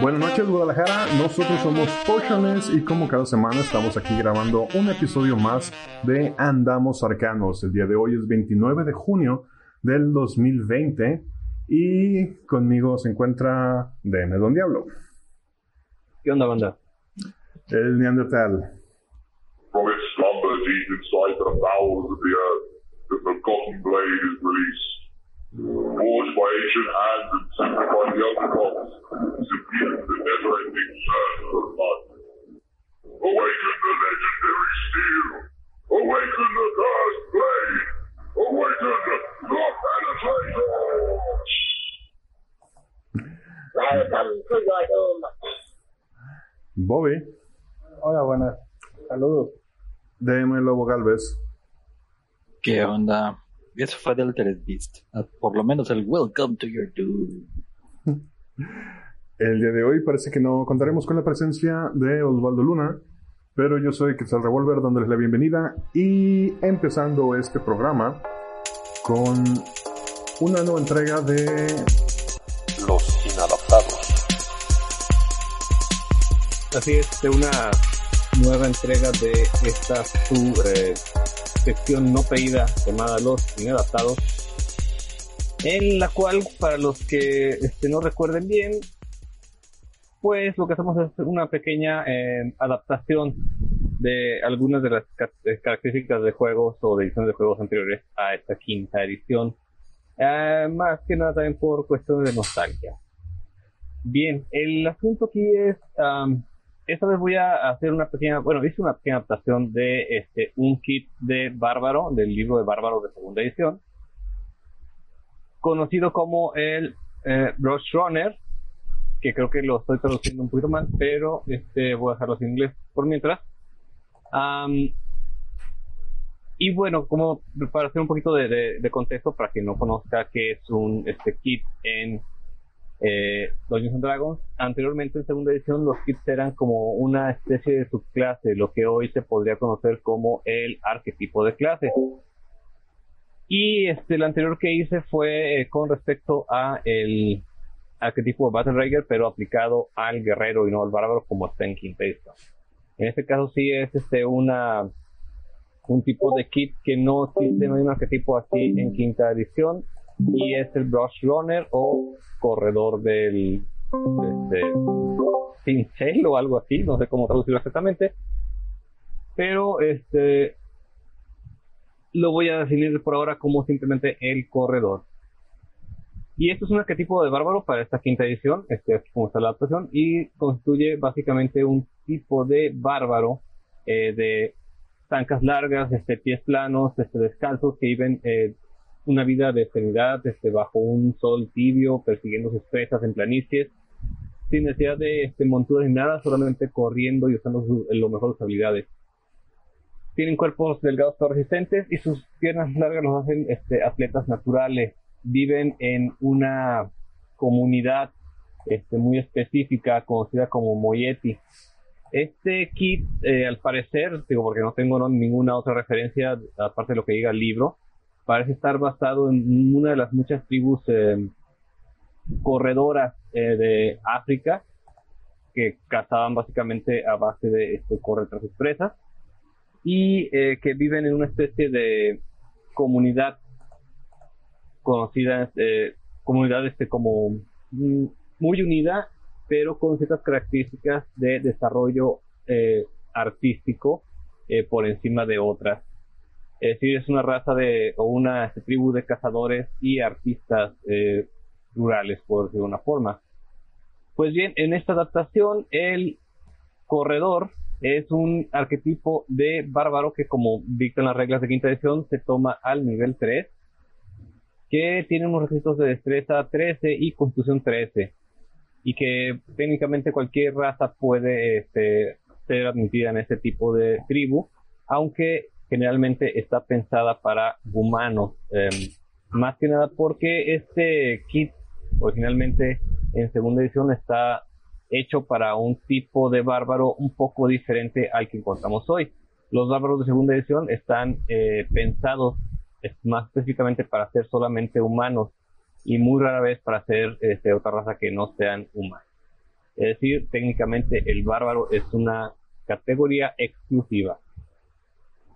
Buenas noches Guadalajara, nosotros somos Potiones y como cada semana estamos aquí grabando un episodio más de Andamos Arcanos. El día de hoy es 29 de junio del 2020 y conmigo se encuentra DM Don Diablo. ¿Qué onda, banda? El Neandertal. From its slumber deep inside the bowels of the earth, the forgotten blade is released. Forged by ancient hands and sacred by the other gods, to view the never-ending thirst for blood. Awaken the legendary steel! Awaken the cursed blade! Awaken the penetrator! Welcome to your doom. Bobby. Hola, buenas. Saludos. DM Lobo Galvez. ¿Qué onda? Eso fue del Altered Beast. Ah, Por lo menos el Welcome to your doom. El día de hoy parece que no contaremos con la presencia de Osvaldo Luna, pero yo soy Quetzal Revolver dándoles la bienvenida y empezando este programa con una nueva entrega de Los inadaptados. Así es, de una nueva entrega de esta su eh, sección no pedida llamada Los Inadaptados, en la cual, para los que este, no recuerden bien, pues lo que hacemos es una pequeña eh, adaptación de algunas de las ca- eh, características de juegos o de ediciones de juegos anteriores a esta quinta edición. Eh, más que nada también por cuestiones de nostalgia. Bien, el asunto aquí es, am, esta vez voy a hacer una pequeña, bueno, hice una pequeña adaptación de este un kit de Bárbaro, del libro de Bárbaro de segunda edición, conocido como el eh, Runner, que creo que lo estoy traduciendo un poquito mal, pero este voy a dejarlo en inglés por mientras. Am, y bueno, como para hacer un poquito de, de- de contexto para quien no conozca qué es un este kit en eh, Dungeons and Dragons, anteriormente en segunda edición los kits eran como una especie de subclase, lo que hoy se podría conocer como el arquetipo de clase. Y este, el anterior que hice fue eh, con respecto a el arquetipo de Battle Rager, pero aplicado al guerrero y no al bárbaro como está en quinta edición. En este caso sí es este una un tipo de kit que no existe, no hay un arquetipo así en quinta edición y es el brush runner o corredor del este, pincel o algo así, no sé cómo traducirlo exactamente, pero este lo voy a definir por ahora como simplemente el corredor. Y esto es un arquetipo de bárbaro para esta quinta edición, este aquí como está la adaptación, y constituye básicamente un tipo de bárbaro eh, de zancas largas, este, pies planos, este, descalzos, que viven eh, una vida de serenidad este, bajo un sol tibio, persiguiendo sus presas en planicies, sin necesidad de este, monturas ni nada, solamente corriendo y usando su- lo mejor sus habilidades. Tienen cuerpos delgados pero resistentes y sus piernas largas los hacen este, atletas naturales. Viven en una comunidad este, muy específica conocida como Moyeti. Este kit, eh, al parecer, digo porque no tengo ninguna otra referencia aparte de lo que diga el libro, parece estar basado en una de las muchas tribus eh, corredoras eh, de África que cazaban básicamente a base de este, correr tras sus presas y eh, que viven en una especie de comunidad conocida, eh, comunidad este, como mm, muy unida, pero con ciertas características de desarrollo artístico por encima de otras. Es decir, es una raza de, o una tribu de cazadores y artistas eh, rurales, por decirlo de una forma. Pues bien, en esta adaptación, el corredor es un arquetipo de bárbaro que, como dictan las reglas de quinta edición, se toma al nivel 3, que tiene unos requisitos de destreza 13 y constitución 13, y que técnicamente cualquier raza puede este, ser admitida en este tipo de tribu, aunque generalmente está pensada para humanos. em, más que nada porque este kit originalmente en segunda edición está hecho para un tipo de bárbaro un poco diferente al que encontramos hoy. Los bárbaros de segunda edición están eh, pensados más específicamente para ser solamente humanos y muy rara vez para ser este, otra raza que no sean humanos. Es decir, técnicamente el bárbaro es una categoría exclusiva.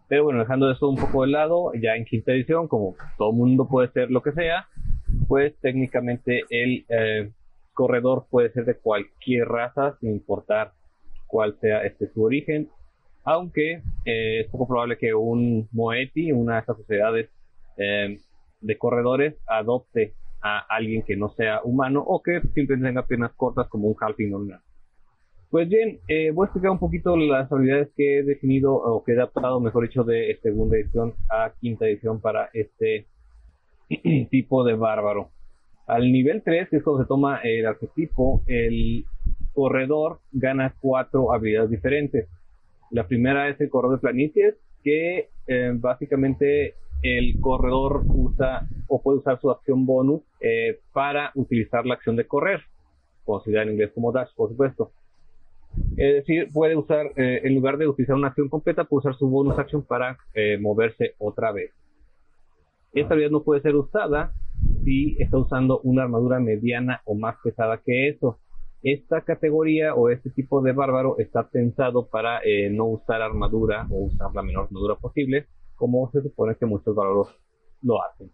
Pero bueno, dejando eso un poco de lado, ya en quinta edición, como todo mundo puede ser lo que sea, pues técnicamente el eh, corredor puede ser de cualquier raza, sin importar cuál sea este su origen. Aunque eh, es poco probable que un Moeti, una de estas sociedades eh, de corredores, adopte a alguien que no sea humano o que simplemente tenga piernas cortas como un halfling normal. Pues bien, eh, voy a explicar un poquito las habilidades que he definido o que he adaptado, mejor dicho, de segunda edición a quinta edición para este tipo de bárbaro. Al nivel 3, que es cuando se toma el arquetipo, el corredor gana cuatro habilidades diferentes. La primera es el corredor de planicies, que eh, básicamente el corredor usa o puede usar su acción bonus eh, para utilizar la acción de correr, considerada en inglés como dash, por supuesto. Es decir, puede usar, eh, en lugar de utilizar una acción completa, puede usar su bonus action para eh, moverse otra vez. Esta habilidad no puede ser usada si está usando una armadura mediana o más pesada que eso. Esta categoría o este tipo de bárbaro está pensado para eh, no usar armadura o usar la menor armadura posible, como se supone que muchos bárbaros lo hacen.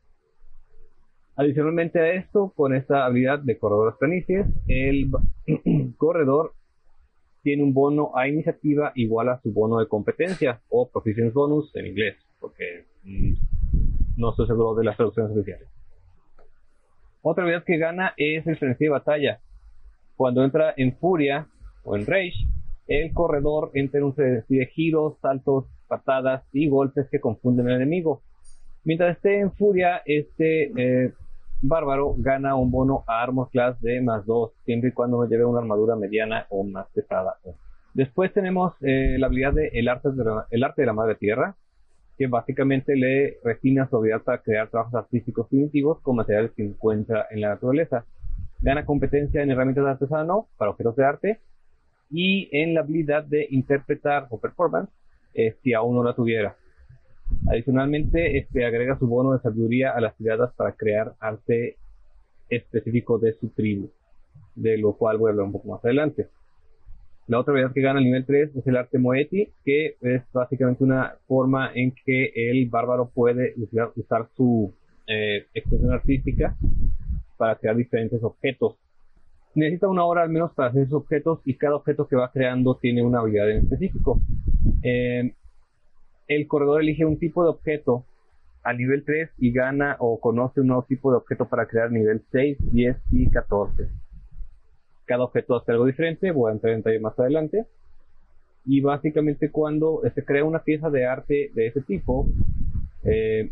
Adicionalmente a esto, con esta habilidad de corredor planicies, el corredor tiene un bono a iniciativa igual a su bono de competencia o proficiency bonus en inglés, porque mm, no estoy seguro de las traducciones oficiales. Otra habilidad que gana es el frenesí de batalla. Cuando entra en furia o en rage, el corredor entra en un frenesí de giros, saltos, patadas y golpes que confunden al enemigo. Mientras esté en furia, este eh, bárbaro gana un bono a Armor Class de más 2, siempre y cuando no lleve una armadura mediana o más pesada. Después tenemos eh, la habilidad de el arte de la, el arte de la madre tierra, que básicamente le refina su habilidad para crear trabajos artísticos primitivos con materiales que encuentra en la naturaleza. Gana competencia en herramientas de artesano para objetos de arte y en la habilidad de interpretar o performance eh, si aún no la tuviera. Adicionalmente, este agrega su bono de sabiduría a las tiradas para crear arte específico de su tribu, de lo cual voy a hablar un poco más adelante. La otra habilidad que gana el nivel 3 es el arte Moeti, que es básicamente una forma en que el bárbaro puede usar, usar su eh, expresión artística para crear diferentes objetos. Necesita una hora al menos para hacer esos objetos y cada objeto que va creando tiene una habilidad en específico. Eh, el corredor elige un tipo de objeto a nivel 3 y gana o conoce un nuevo tipo de objeto para crear nivel 6, 10 y 14. Cada objeto hace algo diferente, voy a entrar en detalle más adelante. Y básicamente cuando se crea una pieza de arte de ese tipo, eh,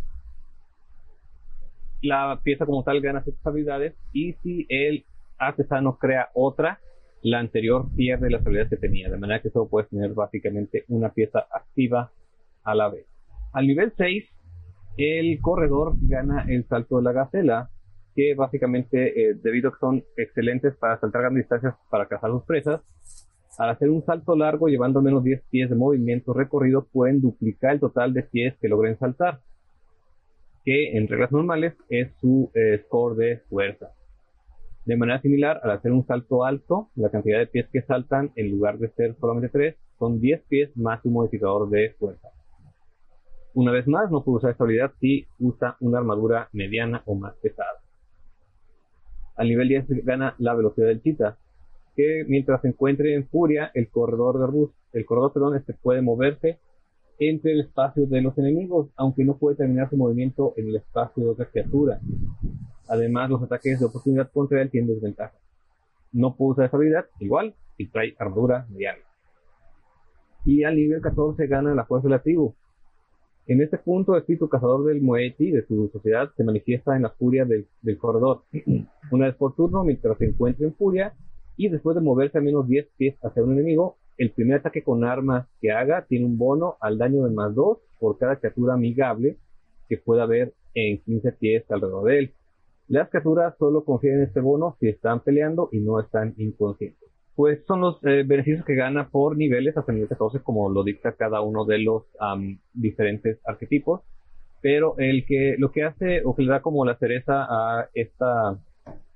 la pieza como tal gana ciertas habilidades y si el artesano crea otra, la anterior pierde las habilidades que tenía, de manera que solo puedes tener básicamente una pieza activa a la vez. Al nivel 6, el corredor gana el salto de la gacela, que básicamente, eh, debido a que son excelentes para saltar grandes distancias para cazar sus presas, al hacer un salto largo llevando al menos 10 pies de movimiento recorrido, pueden duplicar el total de pies que logren saltar, que en reglas normales es su eh, score de fuerza. De manera similar, al hacer un salto alto, la cantidad de pies que saltan, en lugar de ser solamente 3, son 10 pies más un modificador de fuerza. Una vez más, no puede usar esta habilidad si usa una armadura mediana o más pesada. Al nivel 10 gana la velocidad del chita, que mientras se encuentre en furia, el corredor de arbust, el corredor perdón, este puede moverse entre el espacio de los enemigos, aunque no puede terminar su movimiento en el espacio de otra criatura. Además, los ataques de oportunidad contra él tienen desventaja. No puede usar esa habilidad, igual, si trae armadura mediana. Y al nivel 14 gana la fuerza de la tribu. En este punto, el espíritu cazador del Moeti de su sociedad se manifiesta en la furia del, corredor. Una vez por turno, mientras se encuentre en furia, y después de moverse a menos 10 pies hacia un enemigo, el primer ataque con arma que haga tiene un bono al daño de más 2 por cada criatura amigable que pueda haber en 15 pies alrededor de él. Las criaturas solo confieren este bono si están peleando y no están inconscientes. Pues son los eh, beneficios que gana por niveles hasta nivel 14 como lo dicta cada uno de los am, diferentes arquetipos. Pero el que lo que hace o que le da como la cereza a esta,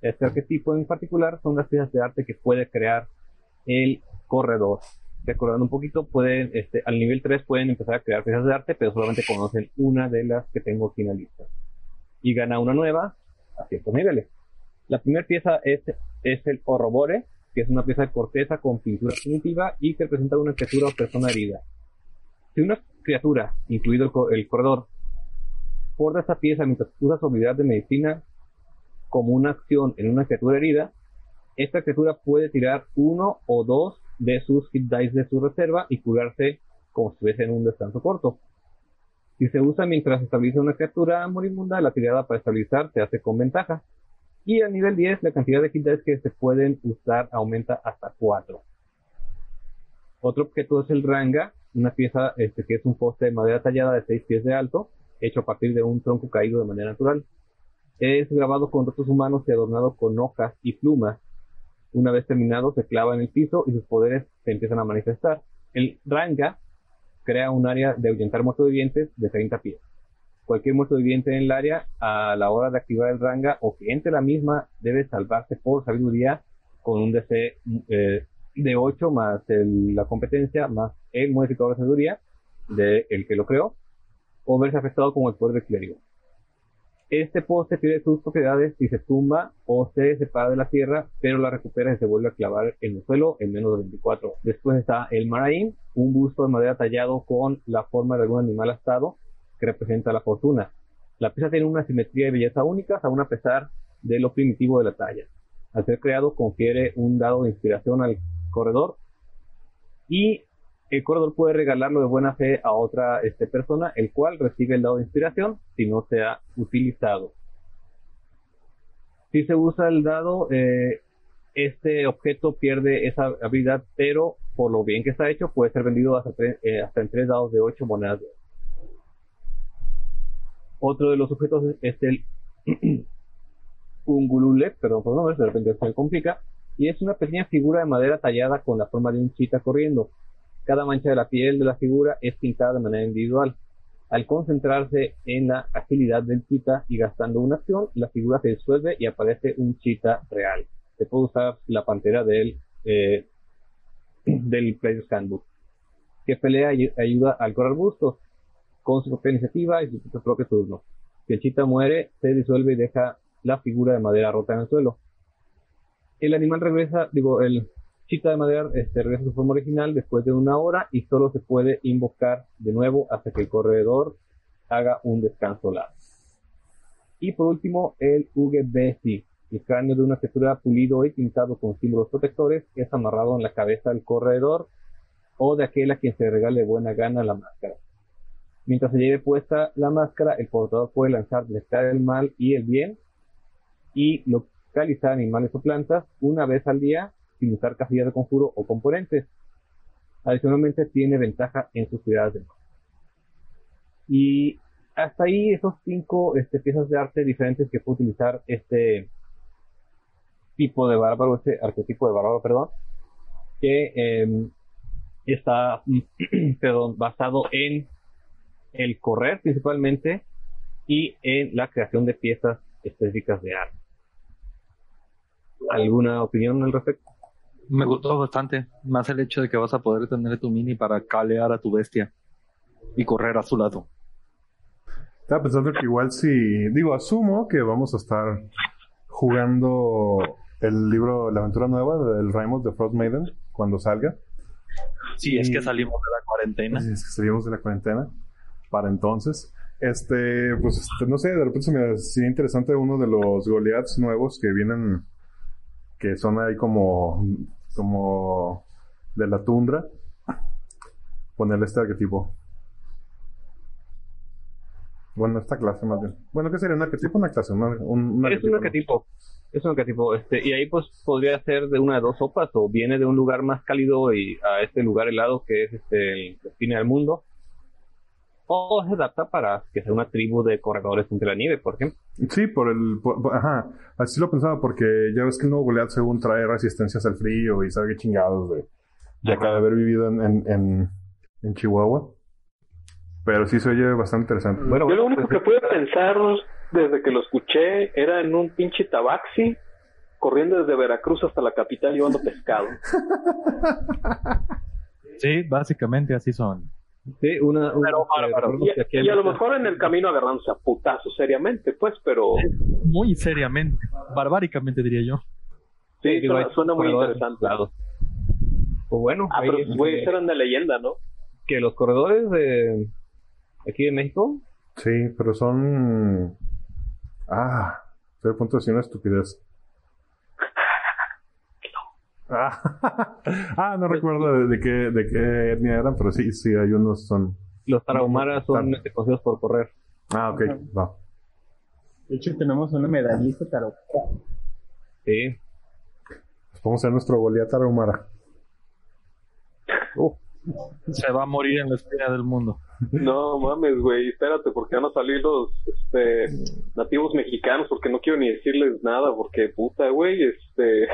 este arquetipo en particular son las piezas de arte que puede crear el corredor. Recordando un poquito, pueden, este, al nivel 3 pueden empezar a crear piezas de arte, pero solamente conocen una de las que tengo finalistas. Y gana una nueva a ciertos niveles. La primera pieza es, es el Horrobore, que es una pieza de corteza con pintura primitiva y que representa una criatura o persona herida. Si una criatura, incluido el, co- el corredor, porta esta pieza mientras usa su habilidad de medicina como una acción en una criatura herida, esta criatura puede tirar uno o dos de sus hit dice de su reserva y curarse como si estuviese en un descanso corto. Si se usa mientras estabiliza una criatura moribunda, la tirada para estabilizar se hace con ventaja. Y al nivel 10, la cantidad de dice que se pueden usar aumenta hasta 4. Otro objeto es el ranga, una pieza este, que es un poste de madera tallada de 6 pies de alto, hecho a partir de un tronco caído de manera natural. Es grabado con restos humanos y adornado con hojas y plumas. Una vez terminado, se clava en el piso y sus poderes se empiezan a manifestar. El ranga crea un área de ahuyentar muertos vivientes de 30 pies. Cualquier muerto viviente en el área, a la hora de activar el ranga o que entre la misma, debe salvarse por sabiduría con un DC eh, de 8 más el- la competencia más el modificador de sabiduría de el que lo creó o verse afectado como el poder del clérigo. Este poste pierde sus propiedades si se tumba o se separa de la tierra, pero la recupera y se vuelve a clavar en el suelo en menos de 24. Después está el Maraín, un busto de madera tallado con la forma de algún animal astado que representa la fortuna. La pieza tiene una simetría y belleza únicas, aún a pesar de lo primitivo de la talla. Al ser creado, confiere un dado de inspiración al corredor y el corredor puede regalarlo de buena fe a otra este, persona, el cual recibe el dado de inspiración si no se ha utilizado. Si se usa el dado, eh, este objeto pierde esa habilidad, pero por lo bien que está hecho, puede ser vendido hasta, tre- eh, en tres dados de 8 monedas. Otro de los objetos es, el Ungulule, perdón por el nombre, de repente se complica, y es una pequeña figura de madera tallada con la forma de un chita corriendo. Cada mancha de la piel de la figura es pintada de manera individual. Al concentrarse en la agilidad del chita y gastando una acción, la figura se disuelve y aparece un chita real. Se puede usar la pantera del, eh, del Player's Handbook, que pelea y ayuda al correr bustos con su propia iniciativa y su propio turno. Si el chita muere, se disuelve y deja la figura de madera rota en el suelo. El animal regresa, digo, el chita de madera este, regresa a su forma original después de una hora y solo se puede invocar de nuevo hasta que el corredor haga un descanso largo. Y por último, el UGBC, el cráneo de una criatura pulido y pintado con símbolos protectores es amarrado en la cabeza del corredor o de aquel a quien se regale buena gana la máscara. Mientras se lleve puesta la máscara, el portador puede lanzar detectar el mal y el bien y localizar animales o plantas una vez al día sin usar casillas de conjuro o componentes. Adicionalmente tiene ventaja en sus tiradas de mano. Y hasta ahí esos cinco este, piezas de arte diferentes que puede utilizar este tipo de bárbaro, este arquetipo de bárbaro, perdón, que eh, está perdón, basado en el correr principalmente y en la creación de piezas específicas de arte. ¿Alguna opinión al respecto? Me gustó bastante. Más el hecho de que vas a poder tener tu mini para calear a tu bestia y correr a su lado. Estaba pensando que igual si, digo, asumo que vamos a estar jugando el libro, la aventura nueva del Raimos de Frost Maiden cuando salga. Si es que salimos de la cuarentena. Si es que salimos de la cuarentena para entonces. Este, pues este, no sé, de repente se me hacía interesante uno de los Goliaths nuevos que vienen, que son ahí como, como de la tundra. Ponerle este arquetipo. Bueno, esta clase más bien. Bueno, ¿qué sería un arquetipo? Una clase, una- un, un es un ¿no? arquetipo. Es un tipo, este, y ahí pues podría ser de una de dos sopas, o viene de un lugar más cálido y a este lugar helado que es este el destino del mundo, o se adapta para que sea una tribu de corredores entre la nieve, por ejemplo. Sí, por el. por- por- ajá, así lo pensaba, porque ya ves que el nuevo Goliath, según trae resistencias al frío y sabe qué chingados de, de acá de haber vivido en, en, en, en Chihuahua. Pero sí se oye bastante interesante. Bueno, Yo lo único que pues, pude pensar desde que lo escuché era en un pinche tabaxi corriendo desde Veracruz hasta la capital llevando pescado. Sí, básicamente así son. Sí, una, una- Pero bárbaro. recordemos Y, a lo mejor en el camino agarrándose a putazos seriamente, pues, pero Muy seriamente, barbáricamente diría yo. sí, suena, hay suena muy interesante. Pues bueno, Ah, ahí, pero los güeyes este, eran de leyenda, ¿no? que los corredores de aquí de México, Sí, pero son. Ah, estoy a punto de decir una estupidez. Ah, ah, no recuerdo de, de qué, de qué etnia eran, pero sí, sí, hay unos son. los tarahumaras son Tar- este, conocidos por correr. Ah, ok, va. De hecho, tenemos una medallista tarot. Sí. Pues podemos ser nuestro Goliath Tarahumara. Se va a morir en la espina del mundo. No mames, güey, espérate, porque van a salir los este, nativos mexicanos, porque no quiero ni decirles nada, porque puta, güey, este,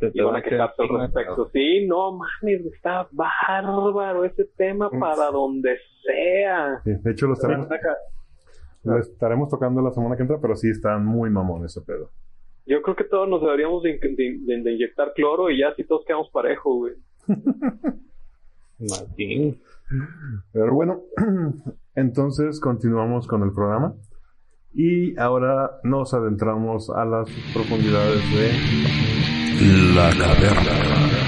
y van va a quejarse al respecto. Sí, no mames, está bárbaro ese tema para donde sea. Sí, de hecho, lo estaremos, lo estaremos tocando la semana que entra, pero sí está muy mamón ese pedo. Yo creo que todos nos deberíamos de, de- de- de inyectar cloro y ya si todos quedamos parejos, güey. Martín. Pero bueno, entonces continuamos con el programa. Y ahora nos adentramos a las profundidades de La caverna.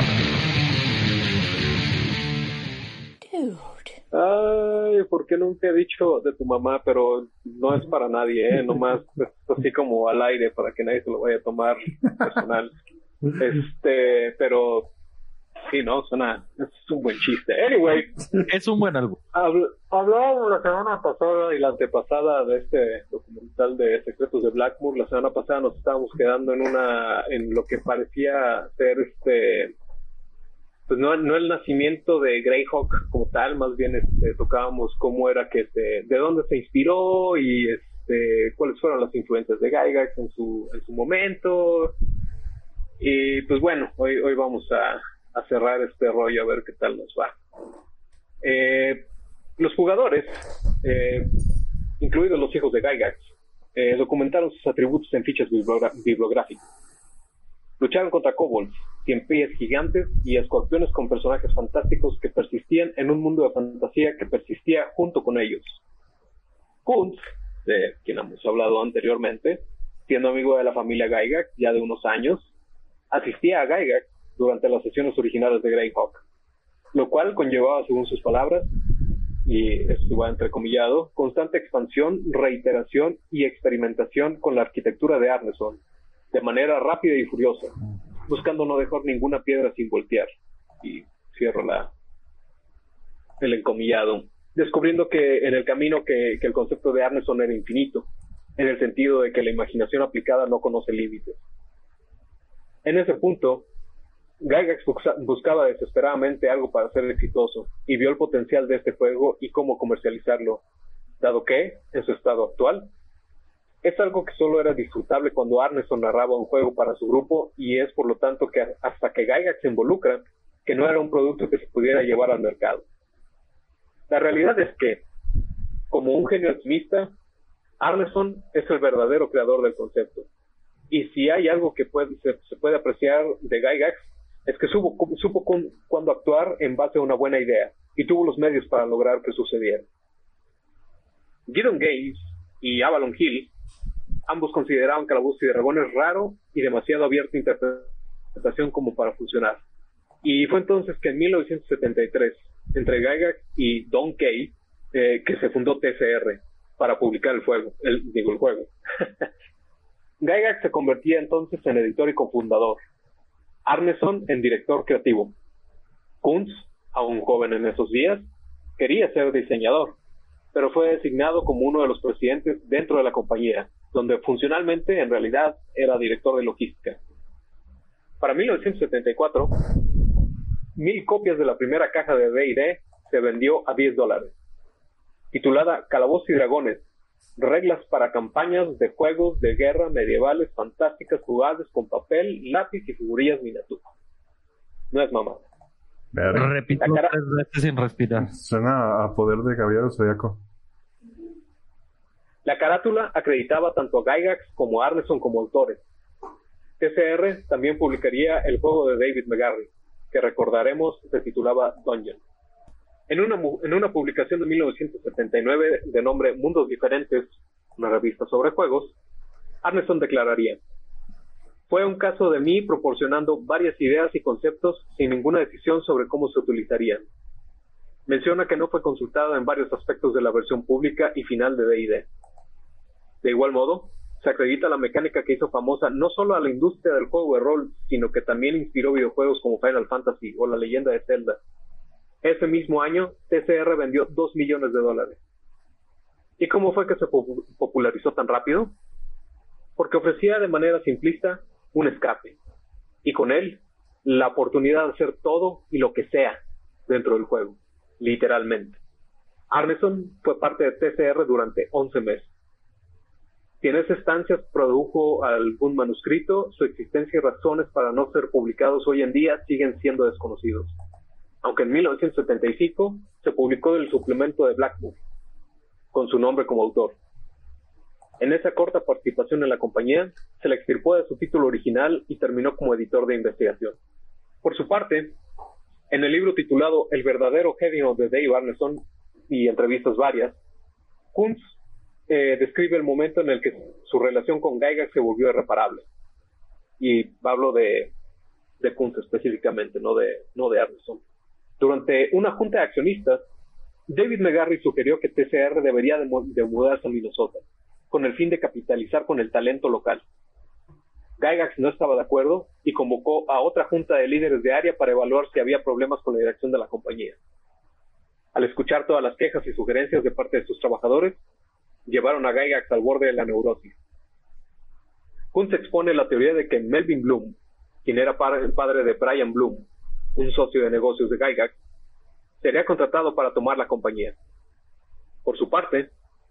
Ay, ¿por qué nunca he dicho de tu mamá? Pero no es para nadie, ¿eh? Nomás es así como al aire para que nadie se lo vaya a tomar personal. Este, pero sí, no, suena, es un buen chiste. Anyway, Es un buen álbum. habl- hablábamos la semana pasada y la antepasada de este documental de Secretos de Blackmoor. La semana pasada nos estábamos quedando en una, en lo que parecía ser este, pues no, no el nacimiento de Greyhawk como tal, más bien este, tocábamos cómo era que se, de dónde se inspiró y este, cuáles fueron las influencias de Gygax en su, en su momento. Y pues bueno, hoy, hoy vamos a, a cerrar este rollo a ver qué tal nos va. Eh, los jugadores, eh, incluidos los hijos de Gygax, eh, documentaron sus atributos en fichas bibliográficas. Lucharon contra kobolds, pies gigantes y escorpiones con personajes fantásticos que persistían en un mundo de fantasía que persistía junto con ellos. Kuntz, de quien hemos hablado anteriormente, siendo amigo de la familia Gygax ya de unos años, asistía a Gygax durante las sesiones originales de Greyhawk, lo cual conllevaba, según sus palabras, y esto va entrecomillado, constante expansión, reiteración y experimentación con la arquitectura de Arneson, de manera rápida y furiosa, buscando no dejar ninguna piedra sin voltear. Y cierro la, el encomillado, descubriendo que en el camino que, que el concepto de Arneson era infinito, en el sentido de que la imaginación aplicada no conoce límites. En ese punto, Gygax busca- buscaba desesperadamente algo para ser exitoso y vio el potencial de este juego y cómo comercializarlo, dado que, en su estado actual, es algo que solo era disfrutable cuando Arneson narraba un juego para su grupo y es por lo tanto que hasta que Gygax se involucra, que no era un producto que se pudiera llevar al mercado. La realidad es que, como un genio optimista, Arneson es el verdadero creador del concepto. Y si hay algo que se, se puede apreciar de Gygax, es que supo, supo cu- cuándo actuar en base a una buena idea y tuvo los medios para lograr que sucediera. Gideon Games y Avalon Hill ambos consideraban que la voz de Dragón es raro y demasiado abierto a interpretación como para funcionar. Y fue entonces que en 1973, entre Gygax y Don Kay, eh, que se fundó TCR para publicar el juego, el, digo el juego. Gygax se convertía entonces en editor y cofundador. Arneson en director creativo. Kuntz, aún joven en esos días, quería ser diseñador, pero fue designado como uno de los presidentes dentro de la compañía, donde funcionalmente en realidad era director de logística. Para 1974, mil copias de la primera caja de D&D se vendió a 10 dólares. Titulada Calabozos y Dragones, reglas para campañas de juegos de guerra medievales fantásticas jugables con papel, lápiz y figurillas miniaturas. No es mamá. Verga. Repito La cara- tres veces sin respirar. Suena a poder de caballero zodiaco. La carátula acreditaba tanto a Gygax como a Arneson como autores. TCR también publicaría el juego de David McGarry, que recordaremos se titulaba Dungeon. En una, publicación de 1979 de nombre Mundos Diferentes, una revista sobre juegos, Arneson declararía, fue un caso de mí proporcionando varias ideas y conceptos sin ninguna decisión sobre cómo se utilizarían. Menciona que no fue consultado en varios aspectos de la versión pública y final de D&D. De igual modo, se acredita la mecánica que hizo famosa no solo a la industria del juego de rol, sino que también inspiró videojuegos como Final Fantasy o La leyenda de Zelda. Ese mismo año, TCR vendió 2 millones de dólares. ¿Y cómo fue que se popu- popularizó tan rápido? Porque ofrecía de manera simplista un escape, y con él la oportunidad de hacer todo y lo que sea dentro del juego, literalmente. Arneson fue parte de TCR durante 11 meses. Si en esas estancias produjo algún manuscrito, su existencia y razones para no ser publicados hoy en día siguen siendo desconocidos. Aunque en 1975 se publicó el suplemento de Blackmoor, con su nombre como autor. En esa corta participación en la compañía, se le extirpó de su título original y terminó como editor de investigación. Por su parte, en el libro titulado El verdadero genio de Dave Arneson y entrevistas varias, Kuntz eh, describe el momento en el que su relación con Gygax se volvió irreparable. Y hablo de, de Kuntz específicamente, no de, no de Arneson. Durante una junta de accionistas, David McGarry sugirió que TCR debería de, de mudarse a Minnesota, con el fin de capitalizar con el talento local. Gygax no estaba de acuerdo y convocó a otra junta de líderes de área para evaluar si había problemas con la dirección de la compañía. Al escuchar todas las quejas y sugerencias de parte de sus trabajadores, llevaron a Gygax al borde de la neurosis. Kuntz expone la teoría de que Melvin Bloom, quien era el padre de Brian Bloom, un socio de negocios de Gygax, sería contratado para tomar la compañía. Por su parte,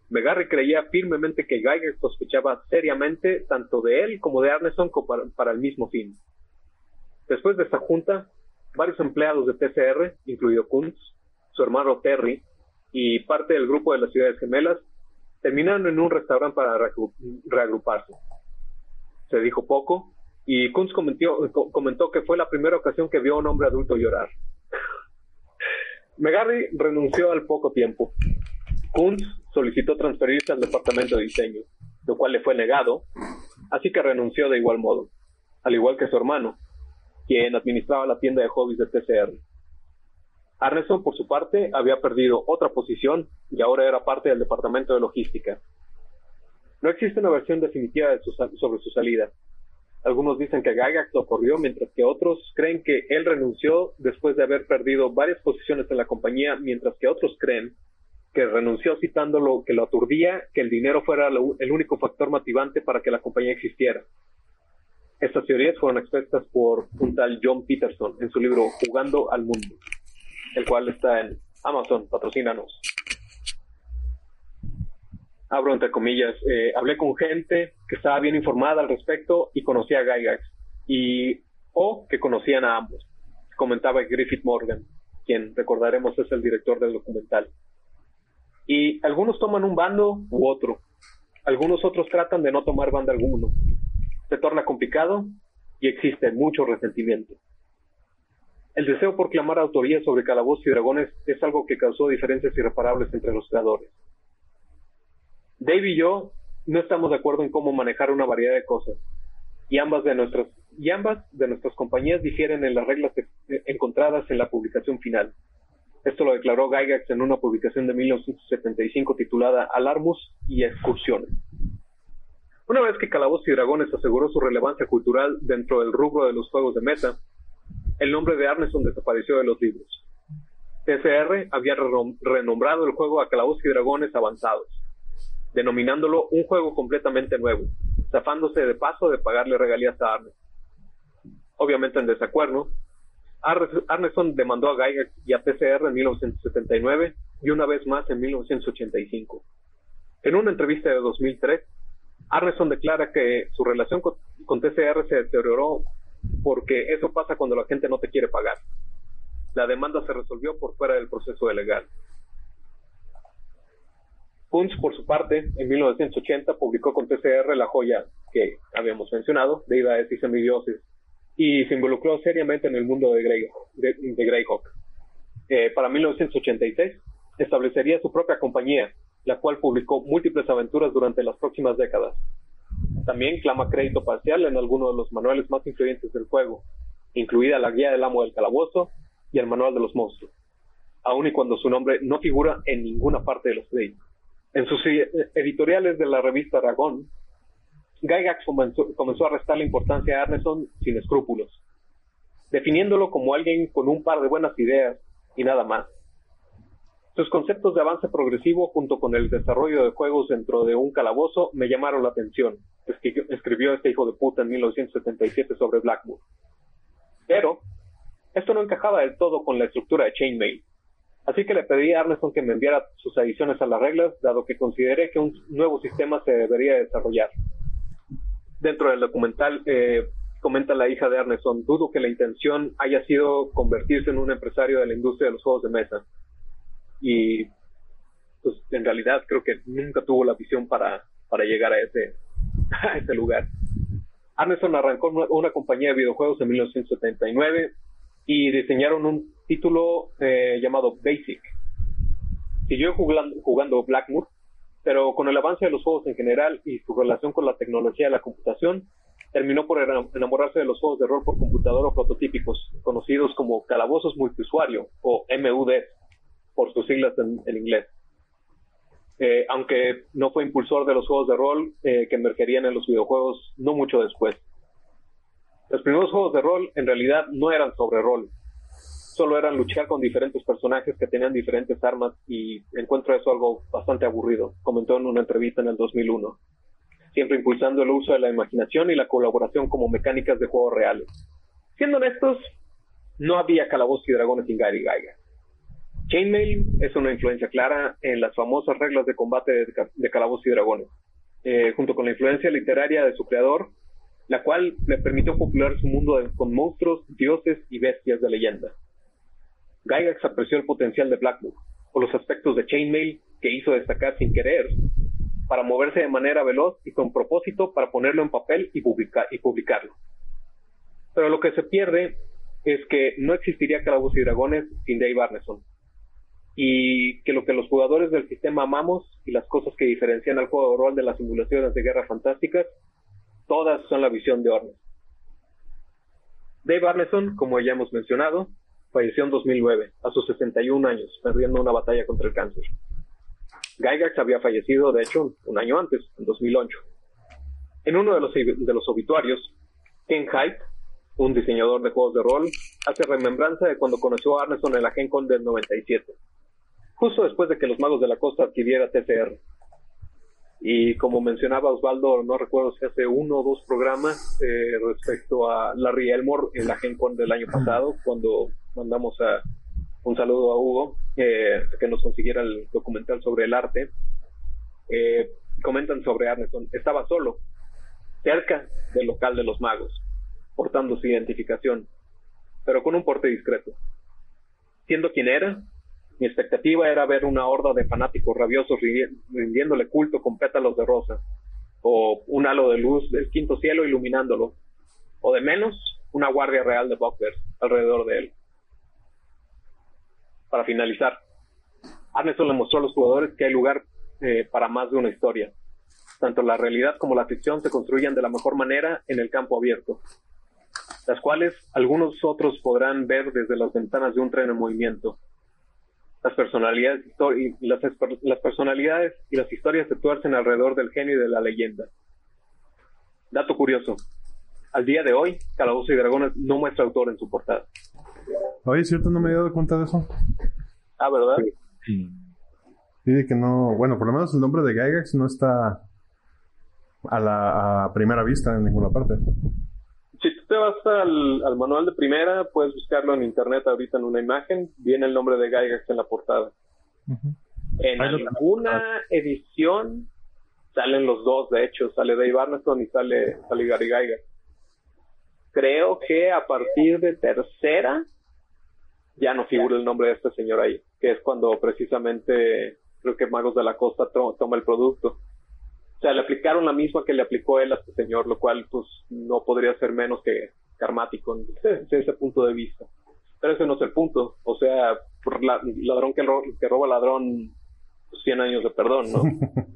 McGarry creía firmemente que Gygax sospechaba seriamente tanto de él como de Arneson para, el mismo fin. Después de esta junta, varios empleados de TCR, incluido Kuntz, su hermano Terry y parte del grupo de las ciudades gemelas, terminaron en un restaurante para reagru- reagruparse. Se dijo poco y Kuntz comentó, co- comentó que fue la primera ocasión que vio a un hombre adulto llorar. McGarry renunció al poco tiempo. Kuntz solicitó transferirse al departamento de diseño, lo cual le fue negado, así que renunció de igual modo, al igual que su hermano, quien administraba la tienda de hobbies de TCR. Arneson, por su parte, había perdido otra posición y ahora era parte del departamento de logística. No existe una versión definitiva sobre su salida. Algunos dicen que Gygax lo corrió, mientras que otros creen que él renunció después de haber perdido varias posiciones en la compañía, mientras que otros creen que renunció citando lo que lo aturdía, que el dinero fuera el único factor motivante para que la compañía existiera. Estas teorías fueron expuestas por un tal John Peterson en su libro Jugando al Mundo, el cual está en Amazon, patrocínanos. Abro entre comillas, eh, hablé con gente que estaba bien informada al respecto y conocía a Gygax, y o que conocían a ambos, comentaba Griffith Morgan, quien recordaremos es el director del documental. Y algunos toman un bando u otro. Algunos otros tratan de no tomar bando alguno. Se torna complicado y existe mucho resentimiento. El deseo por clamar autoría sobre calabozos y dragones es algo que causó diferencias irreparables entre los creadores. Dave y yo no estamos de acuerdo en cómo manejar una variedad de cosas, y ambas de nuestras, y ambas de nuestras compañías difieren en las reglas que- encontradas en la publicación final. Esto lo declaró Gygax en una publicación de 1975 titulada Alarmus y Excursiones. Una vez que Calabozos y Dragones aseguró su relevancia cultural dentro del rubro de los juegos de meta, el nombre de Arneson desapareció de los libros. TCR había renom- renombrado el juego a Calabozos y Dragones Avanzados. Denominándolo un juego completamente nuevo, zafándose de paso de pagarle regalías a Arne. Obviamente en desacuerdo, Ar- Arneson demandó a Gygax y a TCR en 1979 y una vez más en 1985. En una entrevista de 2003, Arneson declara que su relación con, con TCR se deterioró porque eso pasa cuando la gente no te quiere pagar. La demanda se resolvió por fuera del proceso legal. Kunz, por su parte, en 1980 publicó con TCR la joya que habíamos mencionado, Deidades y Semidioses, y se involucró seriamente en el mundo de, Grey, de, de Greyhawk. Eh, para 1986 establecería su propia compañía, la cual publicó múltiples aventuras durante las próximas décadas. También clama crédito parcial en algunos de los manuales más influyentes del juego, incluida la guía del amo del calabozo y el manual de los monstruos, aun y cuando su nombre no figura en ninguna parte de los créditos. En sus editoriales de la revista Aragón, Gygax comenzó, a restar importancia a Arneson sin escrúpulos, definiéndolo como alguien con un par de buenas ideas y nada más. Sus conceptos de avance progresivo junto con el desarrollo de juegos dentro de un calabozo me llamaron la atención, escribió, este hijo de puta en 1977 sobre Blackmoor. Pero, esto no encajaba del todo con la estructura de Chainmail, así que le pedí a Arneson que me enviara sus adiciones a las reglas, dado que consideré que un nuevo sistema se debería desarrollar. Dentro del documental eh, comenta la hija de Arneson, dudo que la intención haya sido convertirse en un empresario de la industria de los juegos de mesa. Y pues en realidad creo que nunca tuvo la visión para, para llegar a ese, ese lugar. Arneson arrancó una, una compañía de videojuegos en 1979 y diseñaron un título eh, llamado Basic. Siguió jugando, Blackmoor, pero con el avance de los juegos en general y su relación con la tecnología de la computación, terminó por enam- enamorarse de los juegos de rol por computador o prototípicos, conocidos como calabozos multiusuario o MUD, por sus siglas en, en inglés. Eh, aunque no fue impulsor de los juegos de rol eh, que emergerían en los videojuegos no mucho después. Los primeros juegos de rol en realidad no eran sobre rol, solo eran luchar con diferentes personajes que tenían diferentes armas y encuentro eso algo bastante aburrido, comentó en una entrevista en el 2001, siempre impulsando el uso de la imaginación y la colaboración como mecánicas de juegos reales. Siendo honestos, no había calabozos y dragones sin Gary Geiger. Chainmail es una influencia clara en las famosas reglas de combate de, de calabozos y dragones, eh, junto con la influencia literaria de su creador, la cual le permitió popular su mundo con monstruos, dioses y bestias de leyenda. Gygax apreció el potencial de Blackmoor, o los aspectos de Chainmail que hizo destacar sin querer, para moverse de manera veloz y con propósito para ponerlo en papel y, publica- y publicarlo. Pero lo que se pierde es que no existiría Calabozos y Dragones sin Dave Arneson. Y que lo que los jugadores del sistema amamos y las cosas que diferencian al juego de rol de las simulaciones de guerra fantásticas, todas son la visión de Ornes. Dave Arneson, como ya hemos mencionado, falleció en 2009, a sus 61 años, perdiendo una batalla contra el cáncer. Gygax había fallecido, de hecho, un año antes, en 2008. En uno de los, de los obituarios, Ken Hyde, un diseñador de juegos de rol, hace remembranza de cuando conoció a Arneson en la Gen Con del 97, justo después de que los magos de la costa adquiriera TCR. Y como mencionaba Osvaldo, no recuerdo si hace uno o dos programas eh, respecto a Larry Elmore en la Gen Con del año pasado, cuando mandamos a un saludo a Hugo, que nos consiguiera el documental sobre el arte. Eh, comentan sobre Arneson, estaba solo, cerca del local de los magos, portando su identificación, pero con un porte discreto. Siendo quien era, mi expectativa era ver una horda de fanáticos rabiosos rindi- rindiéndole culto con pétalos de rosa, o un halo de luz del quinto cielo iluminándolo, o de menos, una guardia real de butlers alrededor de él. Para finalizar, Arneson le mostró a los jugadores que hay lugar eh, para más de una historia. Tanto la realidad como la ficción se construyen de la mejor manera en el campo abierto, las cuales algunos otros podrán ver desde las ventanas de un tren en movimiento. Las personalidades, las, las personalidades y las historias se tuercen alrededor del genio y de la leyenda. Dato curioso. Al día de hoy, Calabozos y Dragones no muestra autor en su portada. Oye, ¿es cierto? No me había dado cuenta de eso. Ah, ¿verdad? Dice que no, bueno, por lo menos el nombre de Gygax no está a la a primera vista en ninguna parte. Si tú te vas al, al manual de primera, puedes buscarlo en internet ahorita en una imagen, viene el nombre de Gygax en la portada. En alguna edición salen los dos, de hecho, sale Dave Arneson y sale, sale Gary Gygax. Creo que a partir de tercera ya no figura el nombre de este señor ahí, que es cuando precisamente creo que Magos de la Costa to- toma el producto. O sea, le aplicaron la misma que le aplicó él a este señor, lo cual pues no podría ser menos que karmático desde ese punto de vista. Pero ese no es el punto. O sea, ladrón que, ro- que roba ladrón, pues, 100 años de perdón, ¿no?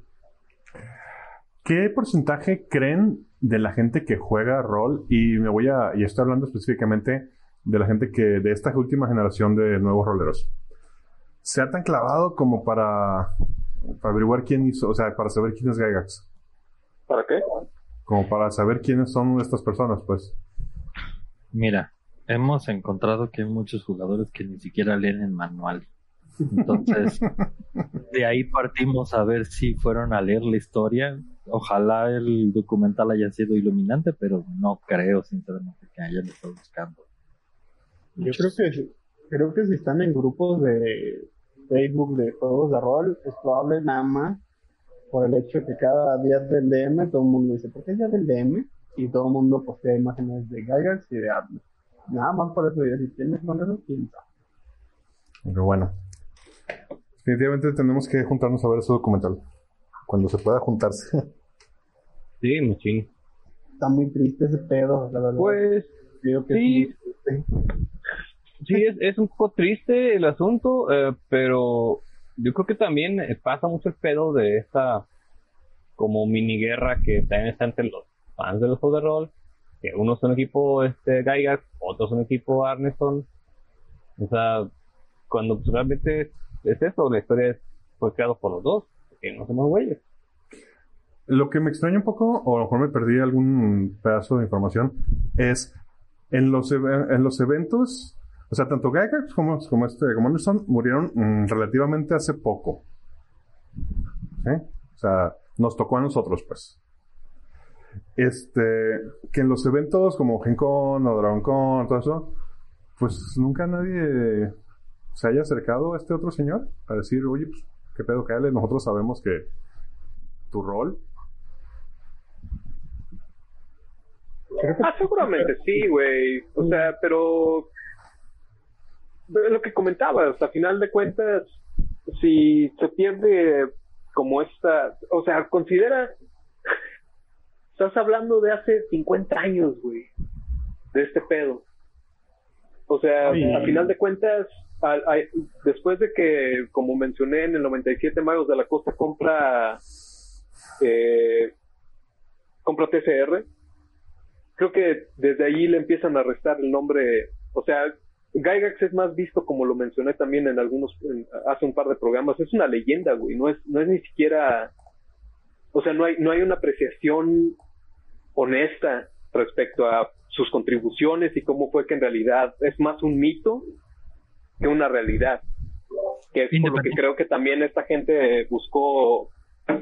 ¿Qué porcentaje creen de la gente que juega rol? Y me voy a, y estoy hablando específicamente de la gente que, de esta última generación de nuevos roleros. ¿Se ha tan clavado como para, para averiguar quién hizo, o sea, para saber quién es Gygax? ¿Para qué? Como para saber quiénes son estas personas, pues. Mira, hemos encontrado que hay muchos jugadores que ni siquiera leen el manual. Entonces, de ahí partimos a ver si fueron a leer la historia. Ojalá el documental haya sido iluminante, pero no creo, sinceramente, que hayan estado buscando. Yo creo que si- creo que si están en grupos de Facebook de juegos de rol, es probable nada más por el hecho que cada día del DM todo el mundo dice, ¿por qué es día del DM? Y todo el mundo postea imágenes de Gygax y de Arnold. Nada más por eso, y si tienes con eso, sabe. Pero bueno. Definitivamente tenemos que juntarnos a ver ese documental. Cuando se pueda juntarse. Sí, machín. Está muy triste ese pedo, la verdad. Pues Creo que sí. Sí, es, es un poco triste el asunto, eh, pero yo creo que también eh, pasa mucho el pedo de esta como mini guerra que también está entre los fans de los juegos de rol, que unos son equipo este Gygax, otros son equipo Arneson. O sea, cuando pues, realmente es eso, la historia es, fue creado por los dos, que no somos güeyes. Lo que me extraña un poco, o a lo mejor me perdí algún pedazo de información, es en los, en los eventos, o sea, tanto Gygax como, este, como Anderson murieron mm, relativamente hace poco. ¿Sí? O sea, nos tocó a nosotros, pues. Este, que en los eventos como Gen Con o Dragon Con, todo eso, pues nunca nadie se haya acercado a este otro señor a decir, oye, pues, qué pedo, cállale, nosotros sabemos que tu rol Ah, seguramente sí, güey. O sea, pero es lo que comentabas, a final de cuentas, si se pierde como esta, o sea, considera, estás hablando de hace 50 años, güey, de este pedo. O sea, a final de cuentas, al- al- después de que, como mencioné, en el 97 Magos de la Costa compra, eh, compra TCR, creo que desde ahí le empiezan a restar el nombre, o sea, Gygax es más visto como lo mencioné también en algunos, en- hace un par de programas, es una leyenda, güey, no es, no es ni siquiera, o sea, no hay, no hay una apreciación honesta respecto a sus contribuciones y cómo fue que en realidad es más un mito que una realidad. Que es por lo que creo que también esta gente buscó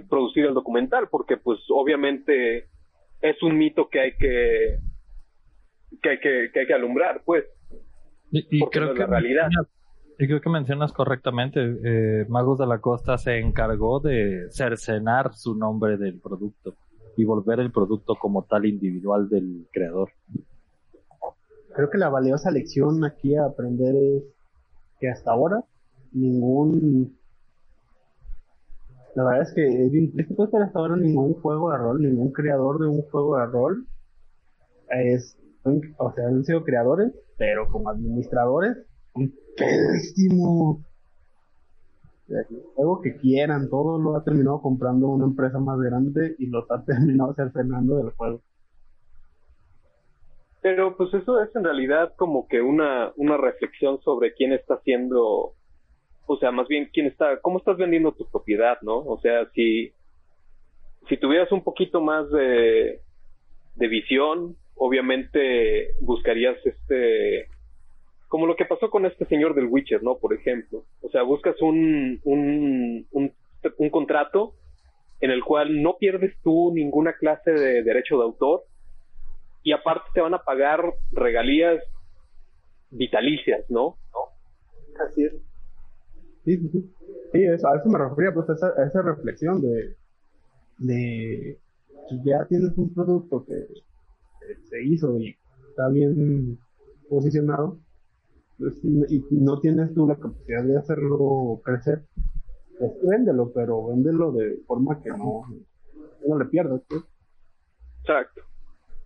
producir el documental, porque pues obviamente es un mito que hay que que hay que, que hay que alumbrar, pues. Y, y Porque no creo es que la realidad. mencionas- y creo que mencionas correctamente. eh, Magos de la Costa se encargó de cercenar su nombre del producto y volver el producto como tal individual del creador. Creo que la valiosa lección aquí a aprender es que hasta ahora ningún la verdad es que es bien triste pues, pero hasta ahora ningún juego de rol, ningún creador de un juego de rol es o sea, han sido creadores, pero como administradores, son pésimos. Que quieran, todo lo ha terminado comprando una empresa más grande y lo ha terminado cercenando del juego. Pero pues eso es en realidad como que una, una reflexión sobre quién está haciendo, o sea, más bien quién está, cómo estás vendiendo tu propiedad, ¿no? O sea, si, si tuvieras un poquito más de, de visión, obviamente buscarías este, como lo que pasó con este señor del Witcher, ¿no? Por ejemplo. O sea, buscas un, un, un, un contrato en el cual no pierdes tú ninguna clase de derecho de autor y aparte te van a pagar regalías vitalicias, ¿no? Así es. Sí, sí, sí. Sí, eso, a eso me refería, pues a esa, a esa reflexión de, de pues, ya tienes un producto que se hizo y está bien posicionado pues, y no tienes tú la capacidad de hacerlo crecer, pues véndelo, pero véndelo de forma que no, no le pierdas. pues. Exacto.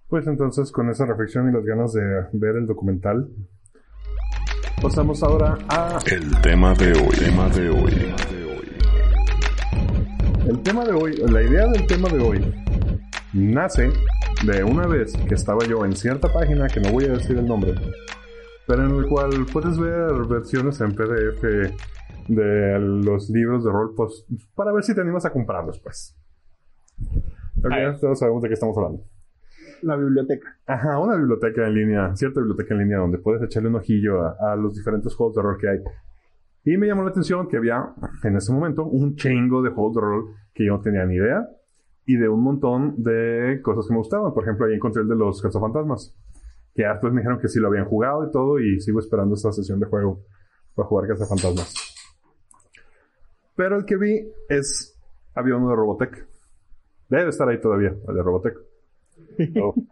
Pues entonces, con esa reflexión y las ganas de ver el documental, pasamos ahora a El tema de hoy. Tema de hoy. El tema de hoy, la idea del tema de hoy nace de una vez que estaba yo en cierta página, que no voy a decir el nombre, pero en el cual puedes ver versiones en PDF de los libros de rol, pues, para ver si te animas a comprarlos, pues. Ok, todos sabemos de qué estamos hablando. La biblioteca. Ajá, una biblioteca en línea, cierta biblioteca en línea donde puedes echarle un ojillo a, a los diferentes juegos de rol que hay. Y me llamó la atención que había en ese momento un chingo de juegos de rol que yo no tenía ni idea y de un montón de cosas que me gustaban. Por ejemplo, ahí encontré el de los cazafantasmas, que después me dijeron que sí lo habían jugado y todo y sigo esperando esta sesión de juego para jugar cazafantasmas. Pero el que vi es, había uno de Robotech. Debe estar ahí todavía, el de Robotech. Oh.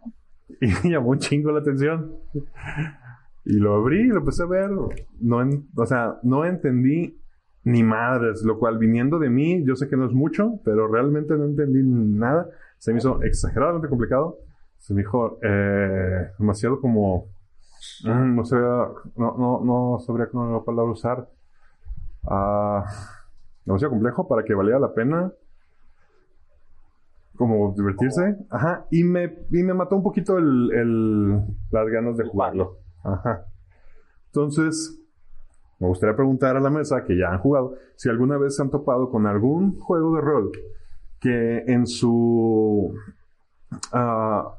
Y me llamó un chingo la atención. Y lo abrí lo empecé a ver. No en- o sea, no entendí ni madres, lo cual viniendo de mí, yo sé que no es mucho, pero realmente no entendí nada. Se me hizo exageradamente complicado. Se me dijo eh, demasiado como... mm, no sé, no, no, no sabría cómo la palabra usar. Ah, demasiado complejo para que valiera la pena como divertirse. Ajá. Y me, y me mató un poquito el, el- las ganas de jugarlo. Ajá. Entonces, me gustaría preguntar a la mesa que ya han jugado si alguna vez se han topado con algún juego de rol que en su. ah,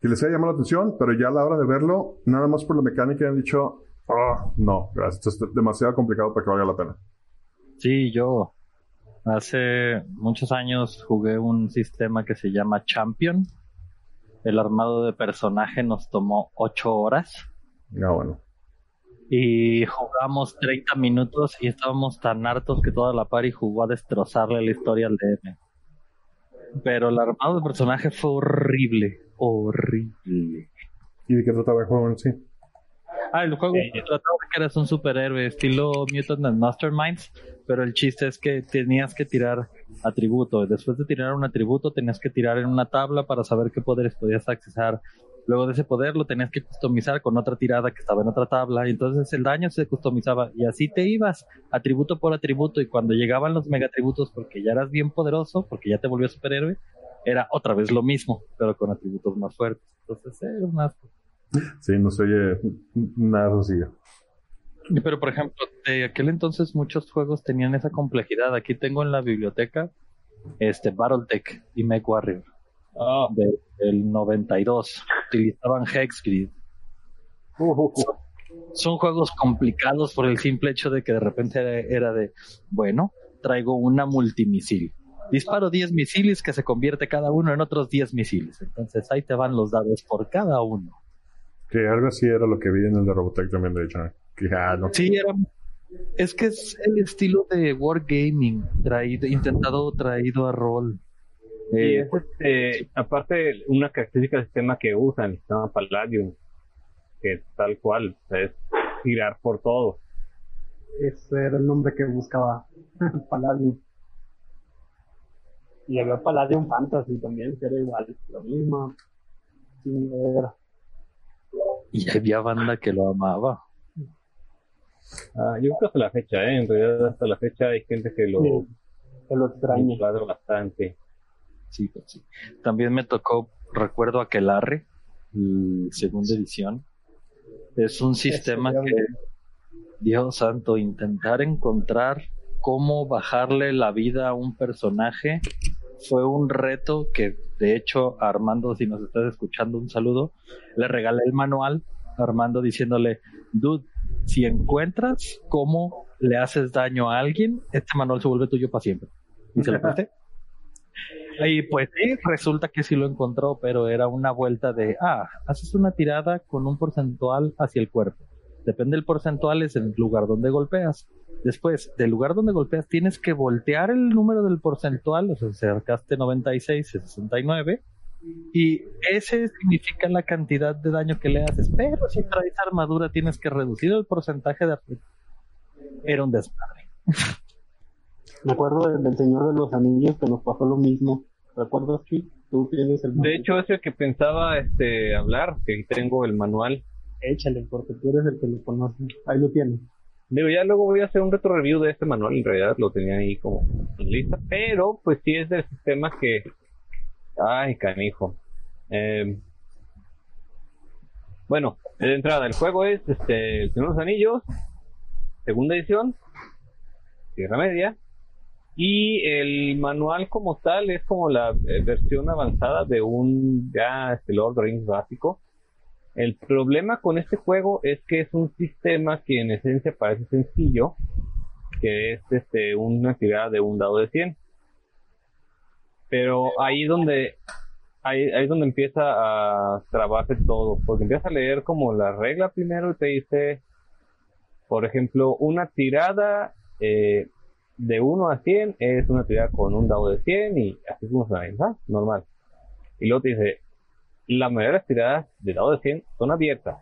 que les haya llamado la atención, pero ya a la hora de verlo, nada más por la mecánica han dicho, "Ah, no, gracias, esto es demasiado complicado para que valga la pena. Sí, yo hace muchos años jugué un sistema que se llama Champion. El armado de personaje nos tomó 8 horas Ah, bueno. Y jugamos 30 minutos y estábamos tan hartos que toda la party jugó a destrozarle la historia al DM. Pero el armado de personaje fue horrible, horrible. ¿Y de qué trataba el juego en sí? Ah, el juego Eh, trataba de que eras un superhéroe estilo Mutant and Masterminds, pero el chiste es que tenías que tirar atributo. Después de tirar un atributo, tenías que tirar en una tabla para saber qué poderes podías accesar. Luego de ese poder lo tenías que customizar con otra tirada que estaba en otra tabla. Y entonces el daño se customizaba y así te ibas, atributo por atributo. Y cuando llegaban los megatributos, porque ya eras bien poderoso, porque ya te volvió superhéroe, era otra vez lo mismo, pero con atributos más fuertes. Entonces era un asco. Sí, no se oye nada sencillo. Pero, por ejemplo, de aquel entonces muchos juegos tenían esa complejidad. Aquí tengo en la biblioteca este Battletech y MechWarrior Ah, de- del 92. Utilizaban Hexgrid. Son juegos complicados por el simple hecho de que de repente era, era de, bueno, traigo una multimisil. Disparo 10 misiles que se convierte cada uno en otros 10 misiles. Entonces ahí te van los dados por cada uno. Que algo así era lo que vi en el de Robotech también, de hecho. Que ah, no. Sí, era. Es que es el estilo de Wargaming traído, intentado traído a rol. Y Eh, es este, aparte una característica del sistema que usan, el sistema Palladium, que es tal cual, es tirar por todo. Ese era el nombre que buscaba Palladium. Y había Palladium Fantasy también, que era igual, lo mismo. Sí, era. y había banda que lo amaba. Ah, yo creo que hasta la fecha, ¿eh? en realidad hasta la fecha hay gente que lo Sí, que lo extraña. bastante. Sí, pues sí. También me tocó, recuerdo Aquelarre, el segunda edición. Es un sistema que. Dios santo, intentar encontrar cómo bajarle la vida a un personaje fue un reto que, de hecho, a Armando, si nos estás escuchando, un saludo, le regalé el manual a Armando diciéndole, dude, si encuentras cómo le haces daño a alguien, este manual se vuelve tuyo para siempre. Y se lo presté. Y pues sí, resulta que sí lo encontró, pero era una vuelta de, ah, haces una tirada con un porcentual hacia el cuerpo. Depende del porcentual, es el lugar donde golpeas. Después, del lugar donde golpeas, tienes que voltear el número del porcentual, o sea, acercaste 96, 69, y ese significa la cantidad de daño que le haces. Pero si traes armadura, tienes que reducir el porcentaje de. Era un desmadre. Me acuerdo del Señor de los Anillos que nos pasó lo mismo. ¿Recuerdas, Chi? Tú tienes el De hecho, es el que pensaba este hablar, que tengo el manual. échale, porque tú eres el que lo conoce. Ahí lo tienes. Digo, ya luego voy a hacer un retro review de este manual, en realidad lo tenía ahí como en lista, pero pues sí es del sistema que... Ay, canijo. Eh, bueno, de entrada, el juego es este, El Señor de los Anillos, segunda edición, Tierra Media, y el manual como tal es como la eh, versión avanzada de un ya este Lord Rings básico. El problema con este juego es que es un sistema que en esencia parece sencillo, que es este una tirada de un dado de 100. Pero ahí donde ahí, ahí donde empieza a trabarse todo, porque empieza a leer como la regla primero y te dice, por ejemplo, una tirada eh, de 1 a 100 es una tirada con un dado de 100 y así funciona. Normal. Y luego te dice, la mayoría de las tiradas de dado de 100 son abiertas.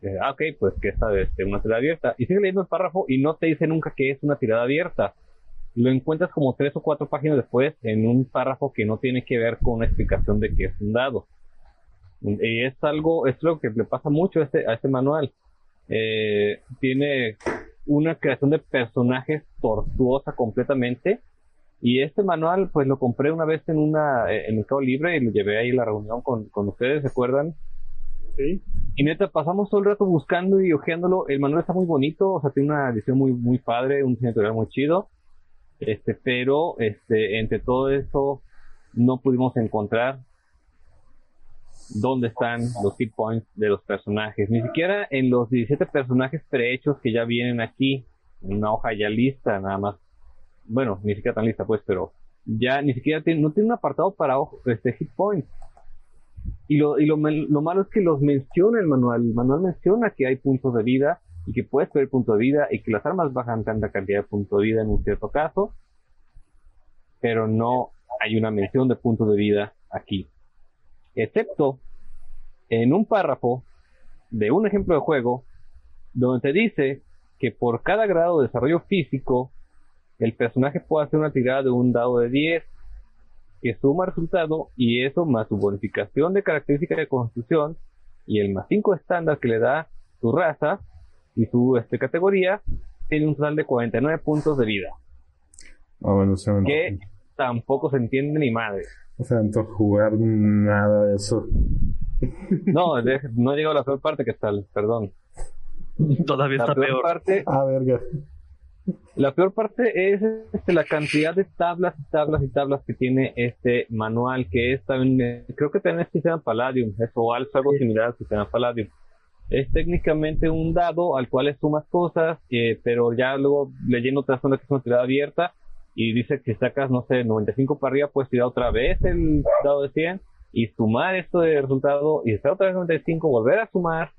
Dices, ah, ok, pues que esta es una tirada abierta. Y sigue leyendo el párrafo y no te dice nunca que es una tirada abierta. Lo encuentras como tres o cuatro páginas después en un párrafo que no tiene que ver con una explicación de qué es un dado. Y es algo, es lo que le pasa mucho a este, este manual. Eh, tiene una creación de personajes tortuosa completamente. Y este manual, pues lo compré una vez en una eh, en Mercado Libre y lo llevé ahí a la reunión con, con ustedes, ¿se acuerdan? Sí. Y neta, pasamos todo el rato buscando y hojeándolo. El manual está muy bonito, o sea, tiene una edición muy, muy padre, un diseño editorial muy chido. Este, pero, este, entre todo eso, no pudimos encontrar dónde están los hit points de los personajes. Ni siquiera en los 17 personajes prehechos que ya vienen aquí, en una hoja ya lista, nada más. Bueno, ni siquiera tan lista, pues, pero ya ni siquiera tiene, no tiene un apartado para este hit points. Y lo, y lo, lo malo es que los menciona el manual. El manual menciona que hay puntos de vida y que puedes perder punto de vida y que las armas bajan tanta cantidad de puntos de vida en un cierto caso, pero no hay una mención de puntos de vida aquí. Excepto en un párrafo de un ejemplo de juego donde te dice que por cada grado de desarrollo físico el personaje puede hacer una tirada de un dado de 10 que suma resultado y eso más su bonificación de característica de constitución y el más 5 estándar que le da su raza y su este, categoría tiene un total de 49 puntos de vida. Ah, bueno, se me que tampoco se entiende ni madre No se me antoja jugar nada de eso. no, de- no he llegado a la peor parte que tal, perdón Todavía la está peor peor. parte Ah, verga. La peor parte es este, la cantidad de tablas y tablas y tablas que tiene este manual, que es también, creo que también es sistema Palladium, es o algo algo similar al sistema Palladium. Es técnicamente un dado al cual le sumas cosas, eh, pero ya luego leyendo te das cuenta que es una tirada abierta y dice que si sacas, no sé, 95 para arriba, puedes tirar otra vez el dado de 100 y sumar esto de resultado y hacer otra vez 95, volver a sumar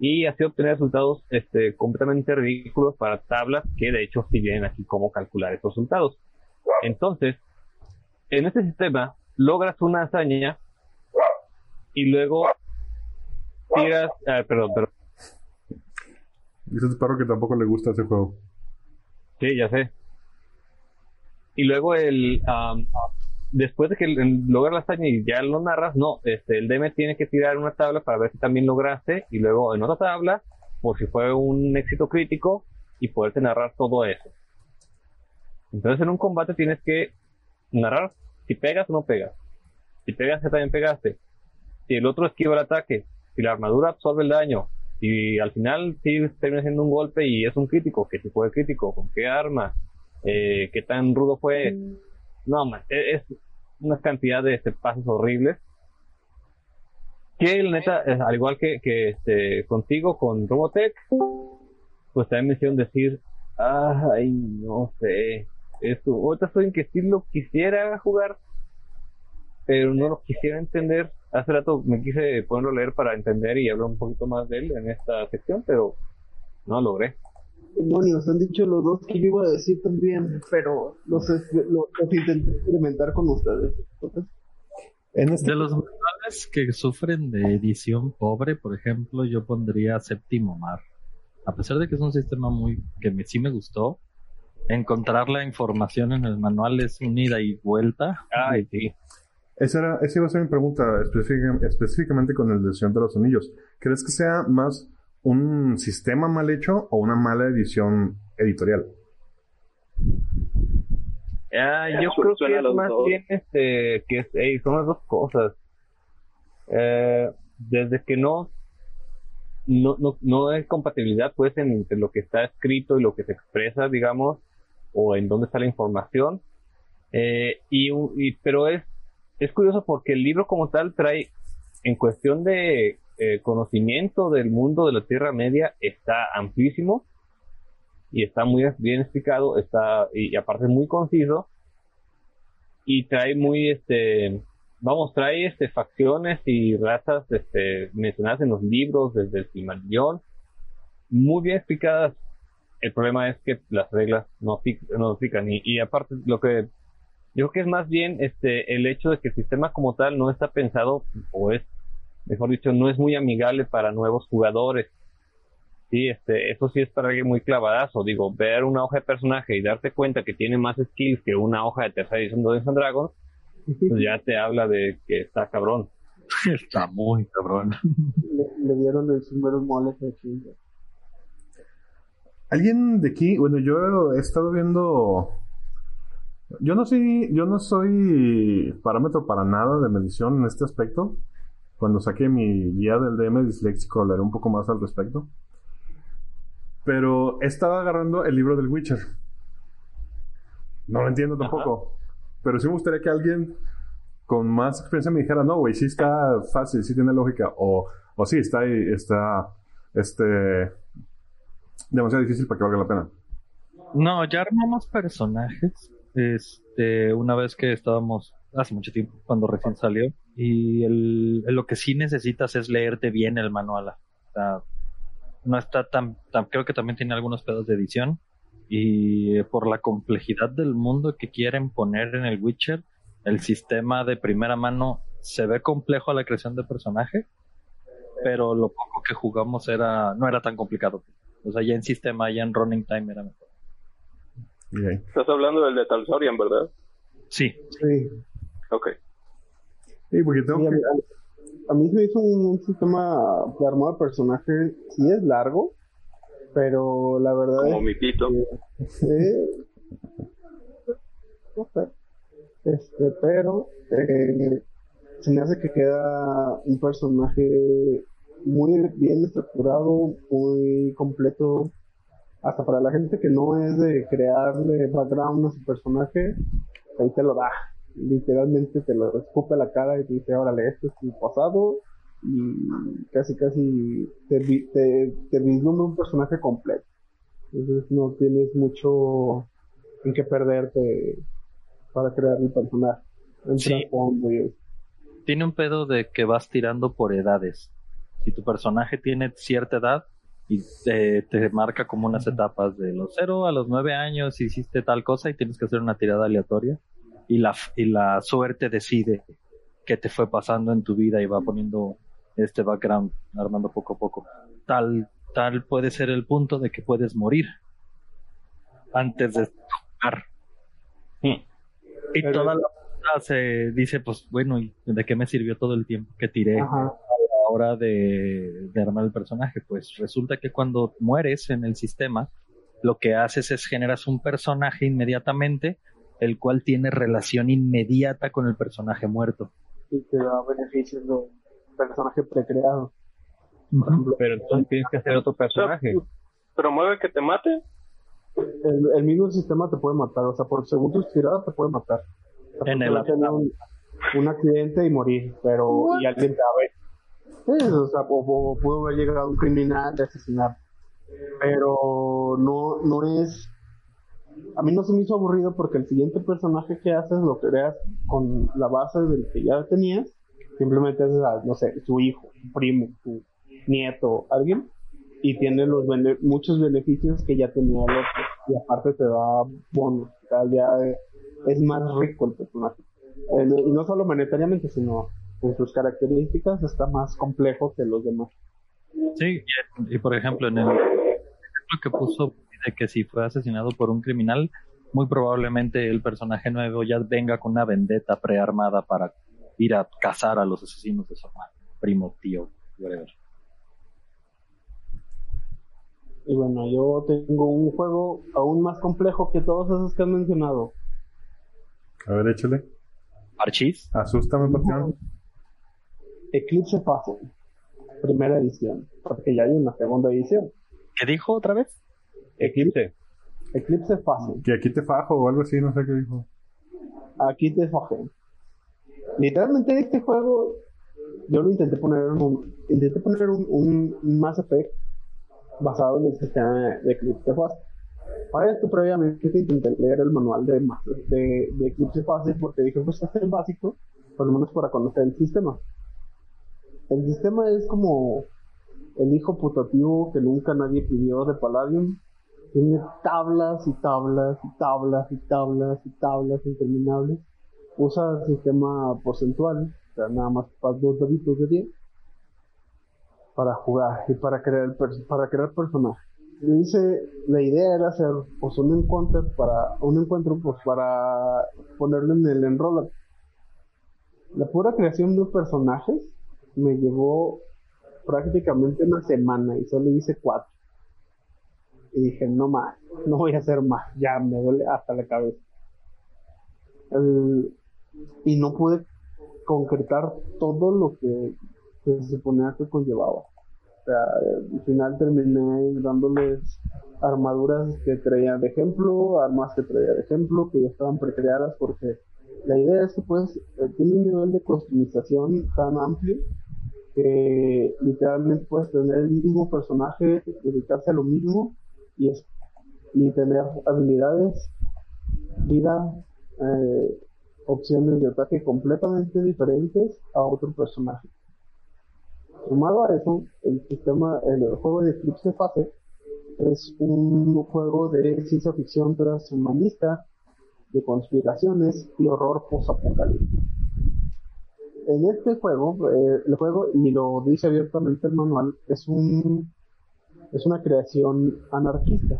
y así obtener resultados este, completamente ridículos para tablas que de hecho sí vienen aquí cómo calcular esos resultados. Entonces, en este sistema logras una hazaña y luego tiras, ah, perdón, perdón, Dice perro que tampoco le gusta ese juego. sí, ya sé. Y luego el, am, después de que logras la hazaña y ya lo narras, no, este, el DM tiene que tirar una tabla para ver si también lograste y luego en otra tabla, por si fue un éxito crítico y poderte narrar todo eso. Entonces en un combate tienes que narrar si pegas o no pegas. Si pegas, ya también pegaste. Si el otro esquiva el ataque, si la armadura absorbe el daño, y al final sí termina siendo un golpe y es un crítico, que si fue crítico, con qué arma, eh, qué tan rudo fue. No, man, e- es una cantidad de este, pasos horribles. Que la neta, eh, al igual que, que este, contigo, con Robotech, pues también me hicieron decir, ay, no sé, esto, ahorita estoy en que sí lo quisiera jugar, pero no lo quisiera entender. Hace rato me quise ponerlo a leer para entender y hablar un poquito más de él en esta sección, pero no lo logré. Demonios, han dicho los dos que yo iba a decir también, pero los, es- los, los intenté experimentar con ustedes. En este, De los manuales que sufren de edición pobre, por ejemplo, yo pondría Séptimo Mar. A pesar de que es un sistema muy que me, sí me gustó, encontrar la información en el manual es un ida y vuelta. Ay, sí. esa, era, esa iba a ser mi pregunta específica- específicamente con el de Señor de los Anillos. ¿Crees que sea más un sistema mal hecho o una mala edición editorial? Ah, yo creo que es más dos. bien este, que es, ey, son las dos cosas. Eh, desde que no, no, no, no hay compatibilidad pues entre lo que está escrito y lo que se expresa, digamos, o en dónde está la información. Eh, y, y- pero es, es curioso porque el libro como tal trae, en cuestión de eh, conocimiento del mundo de la Tierra Media, está amplísimo y está muy bien explicado, está y, y aparte muy conciso y trae muy este vamos trae este facciones y razas este mencionadas en los libros desde el Silmarillion muy bien explicadas. El problema es que las reglas no no explican y, y aparte lo que yo creo que es más bien este el hecho de que el sistema como tal no está pensado o es mejor dicho no es muy amigable para nuevos jugadores Sí, este, eso sí es para alguien muy clavadazo. Digo, ver una hoja de personaje y darte cuenta que tiene más skills que una hoja de tercera edición de Dungeons Dragons, pues ya te habla de que está cabrón. Está muy cabrón. le, le dieron el sombrero mole a chinga. ¿Alguien de aquí? Bueno, yo he estado viendo. Yo no soy, yo no soy parámetro para nada de medición en este aspecto. Cuando saque mi guía del DM disléxico hablaré un poco más al respecto. Pero he estado agarrando el libro del Witcher. No lo entiendo tampoco. Pero sí me gustaría que alguien con más experiencia me dijera, no, güey, sí está fácil, sí tiene lógica. O, o sí, está está, este, demasiado difícil para que valga la pena. No, ya armamos personajes. Este, una vez que estábamos hace mucho tiempo, cuando recién salió, y el, lo que sí necesitas es leerte bien el manual. O sea, no está tan, tan- creo que también tiene algunos pedos de edición. Y por la complejidad del mundo que quieren poner en el Witcher, el sistema de primera mano se ve complejo a la creación de personaje, pero lo poco que jugamos era, no era tan complicado. O sea, ya en sistema, ya en running time era mejor. Estás hablando del de Talsorian, ¿verdad? Sí, Sí. Ok. Sí, porque tengo Sí, a, que- mí, a mí se me hizo un, un sistema de armado de personaje, sí es largo, pero la verdad Como es mi pito. que... no sé. Este, pero eh, se me hace que queda un personaje muy bien estructurado, muy completo, hasta para la gente que no es de crearle background a su personaje, ahí te lo da. Literalmente te lo escupe a la cara y te dice, órale, este es tu pasado y casi casi te, te, te vislumbra un personaje completo. Entonces no tienes mucho en qué perderte para crear el personaje. Sí. y tiene un pedo de que vas tirando por edades. Si tu personaje tiene cierta edad y te, te marca como unas etapas de los 0 a los 9 años hiciste tal cosa y tienes que hacer una tirada aleatoria y la, y la suerte decide qué te fue pasando en tu vida y va poniendo este background armando poco a poco. Tal, tal puede ser el punto de que puedes morir antes de jugar. Y Pero- toda la se dice, pues bueno, ¿y de qué me sirvió todo el tiempo que tiré Ajá. Hora de, de armar el personaje? Pues resulta que cuando mueres en el sistema, lo que haces es generas un personaje inmediatamente, el cual tiene relación inmediata con el personaje muerto. Y te da beneficios de un personaje precreado. Pero entonces tienes que hacer otro personaje. ¿Promueve que te mate? El, el mismo sistema te puede matar, o sea, por según tus tiradas te puede matar. O sea, En el tener un, un accidente y morir, pero y alguien te va a ver. O sea, pudo haber llegado un criminal de asesinar. Pero no, no es. A mí no se me hizo aburrido porque el siguiente personaje que haces lo creas con la base del que ya tenías. Simplemente haces, a, no sé, su hijo, su primo, su nieto, alguien. Y tiene los bene- muchos beneficios que ya tenía el otro. Y aparte te da sea, ya es más rico el personaje. Eh, y no solo monetariamente, sino en sus características está más complejo que los demás. Sí, y, y por ejemplo, en el ejemplo que puso de que si fue asesinado por un criminal, muy probablemente el personaje nuevo ya venga con una vendetta prearmada para ir a cazar a los asesinos de su hermano, primo, tío, whatever. Y bueno, yo tengo un juego aún más complejo que todos esos que han mencionado. A ver, échale. Archis, Asústame, patrón. Eclipse Fase, primera edición, porque ya hay una segunda edición. ¿qué dijo otra vez? Eclipse. Eclipse Fase, Que aquí te fajo o algo así, no sé qué dijo. aquí te fajé. Literalmente este juego, yo lo intenté poner en un, intenté poner un, un, Mass Effect basado en el sistema de, de Eclipse Fase. Para esto, previamente intenté leer el manual de, de, de Eclipse Fase porque dije, pues este es el básico, por lo menos para conocer el sistema. El sistema es como el hijo putativo que nunca nadie pidió de Palladium. Tiene tablas y tablas y tablas y tablas y tablas interminables. Usa el sistema porcentual, o sea, nada más para dos daditos de 10 para jugar y para crear para crear personajes. Yo hice, la idea era hacer pues un encuentro para un encuentro pues para ponerlo en el enroll. La pura creación de personajes me llevó prácticamente una semana y solo hice cuatro. Y dije, no más, no voy a hacer más, ya me duele hasta la cabeza. El- y no pude concretar todo lo que, se suponía que conllevaba. O sea, al final terminé dándoles armaduras que traía de ejemplo, armas que traía de ejemplo, que ya estaban precreadas porque la idea es que pues eh, tiene un nivel de customización tan amplio que literalmente puedes tener el mismo personaje, dedicarse a lo mismo y, es, tener habilidades, vida, eh, opciones de ataque completamente diferentes a otro personaje. Sumado a eso, el sistema, el juego de Eclipse Fase es un juego de ciencia ficción transhumanista, de conspiraciones y horror post-apocalíptico. En este juego, eh, el juego, y lo dice abiertamente el manual, es un es una creación anarquista.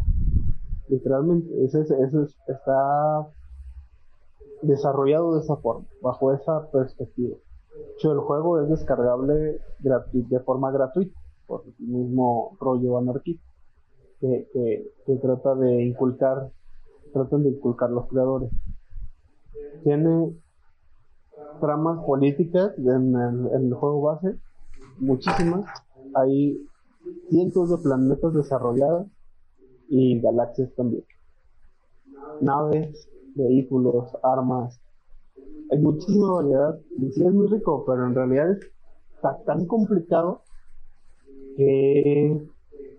Literalmente, ese, es- ese es- está desarrollado de esa forma, bajo esa perspectiva. Hecho, el juego es descargable de forma gratuita, por el mismo rollo anarquista que, que, que trata de inculcar, tratan de inculcar los creadores. Tiene tramas políticas en el, juego base, muchísimas. Hay cientos de planetas desarrollados y galaxias también. Naves, vehículos, armas. Hay muchísima variedad. Sí es muy rico, pero en realidad es- tan complicado que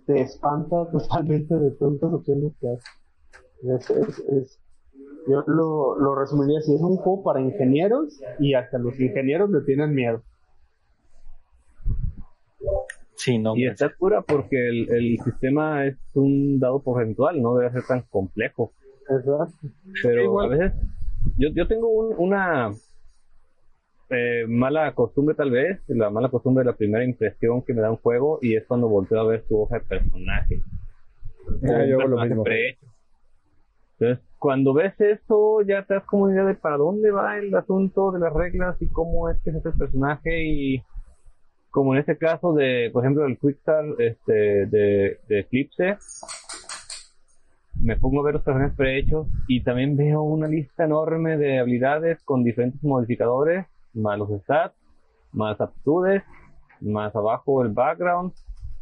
te espanta totalmente de tantas opciones que hay. Es, es- es- yo lo, lo resumiría así, es un juego para ingenieros y hasta los ingenieros le tienen miedo. Sí, no. Y está cura porque el, el sistema es un dado porcentual, no debe ser tan complejo. Exacto. Pero igual. a veces, yo, yo tengo un- una eh, mala costumbre tal vez, la mala costumbre de la primera impresión que me da un juego y es cuando volteo a ver su hoja de personaje. Ah, yo hago lo mismo. Entonces, cuando ves eso, ya te das como una idea de para dónde va el asunto de las reglas y cómo es que es este personaje y como en este caso de, por ejemplo, el Quickstar este, de, de Eclipse, me pongo a ver los personajes prehechos y también veo una lista enorme de habilidades con diferentes modificadores, más los stats, más aptitudes, más abajo el background,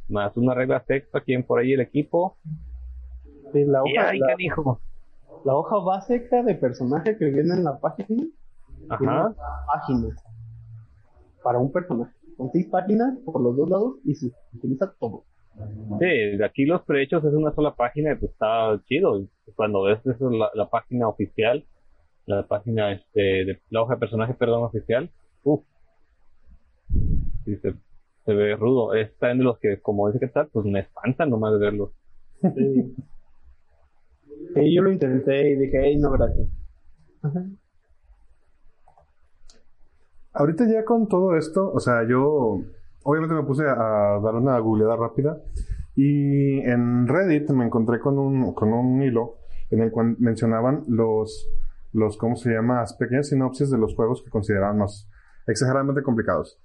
más una regla texto aquí en por ahí el equipo. Sí, la Y ay, la, canijo. La hoja básica de personaje que viene en la página tiene Ajá. páginas para un personaje. con seis páginas por los dos lados y se utiliza todo. Sí, aquí los prehechos es una sola página y pues está chido. Cuando ves eso, la, la página oficial, la página este, de la hoja de personaje, perdón, oficial, uff. Sí, se, se ve rudo. Está en los que, como dice que tal, pues me espantan nomás de verlos. Sí. Sí, yo lo intenté y dije, hey, no, gracias. Ajá. Ahorita ya con todo esto, o sea, yo obviamente me puse a, dar una googleada rápida y en Reddit me encontré con un, con un hilo en el cual mencionaban los, los, ¿cómo se llama? Pequeñas sinopsis de los juegos que consideraban más exageradamente complicados.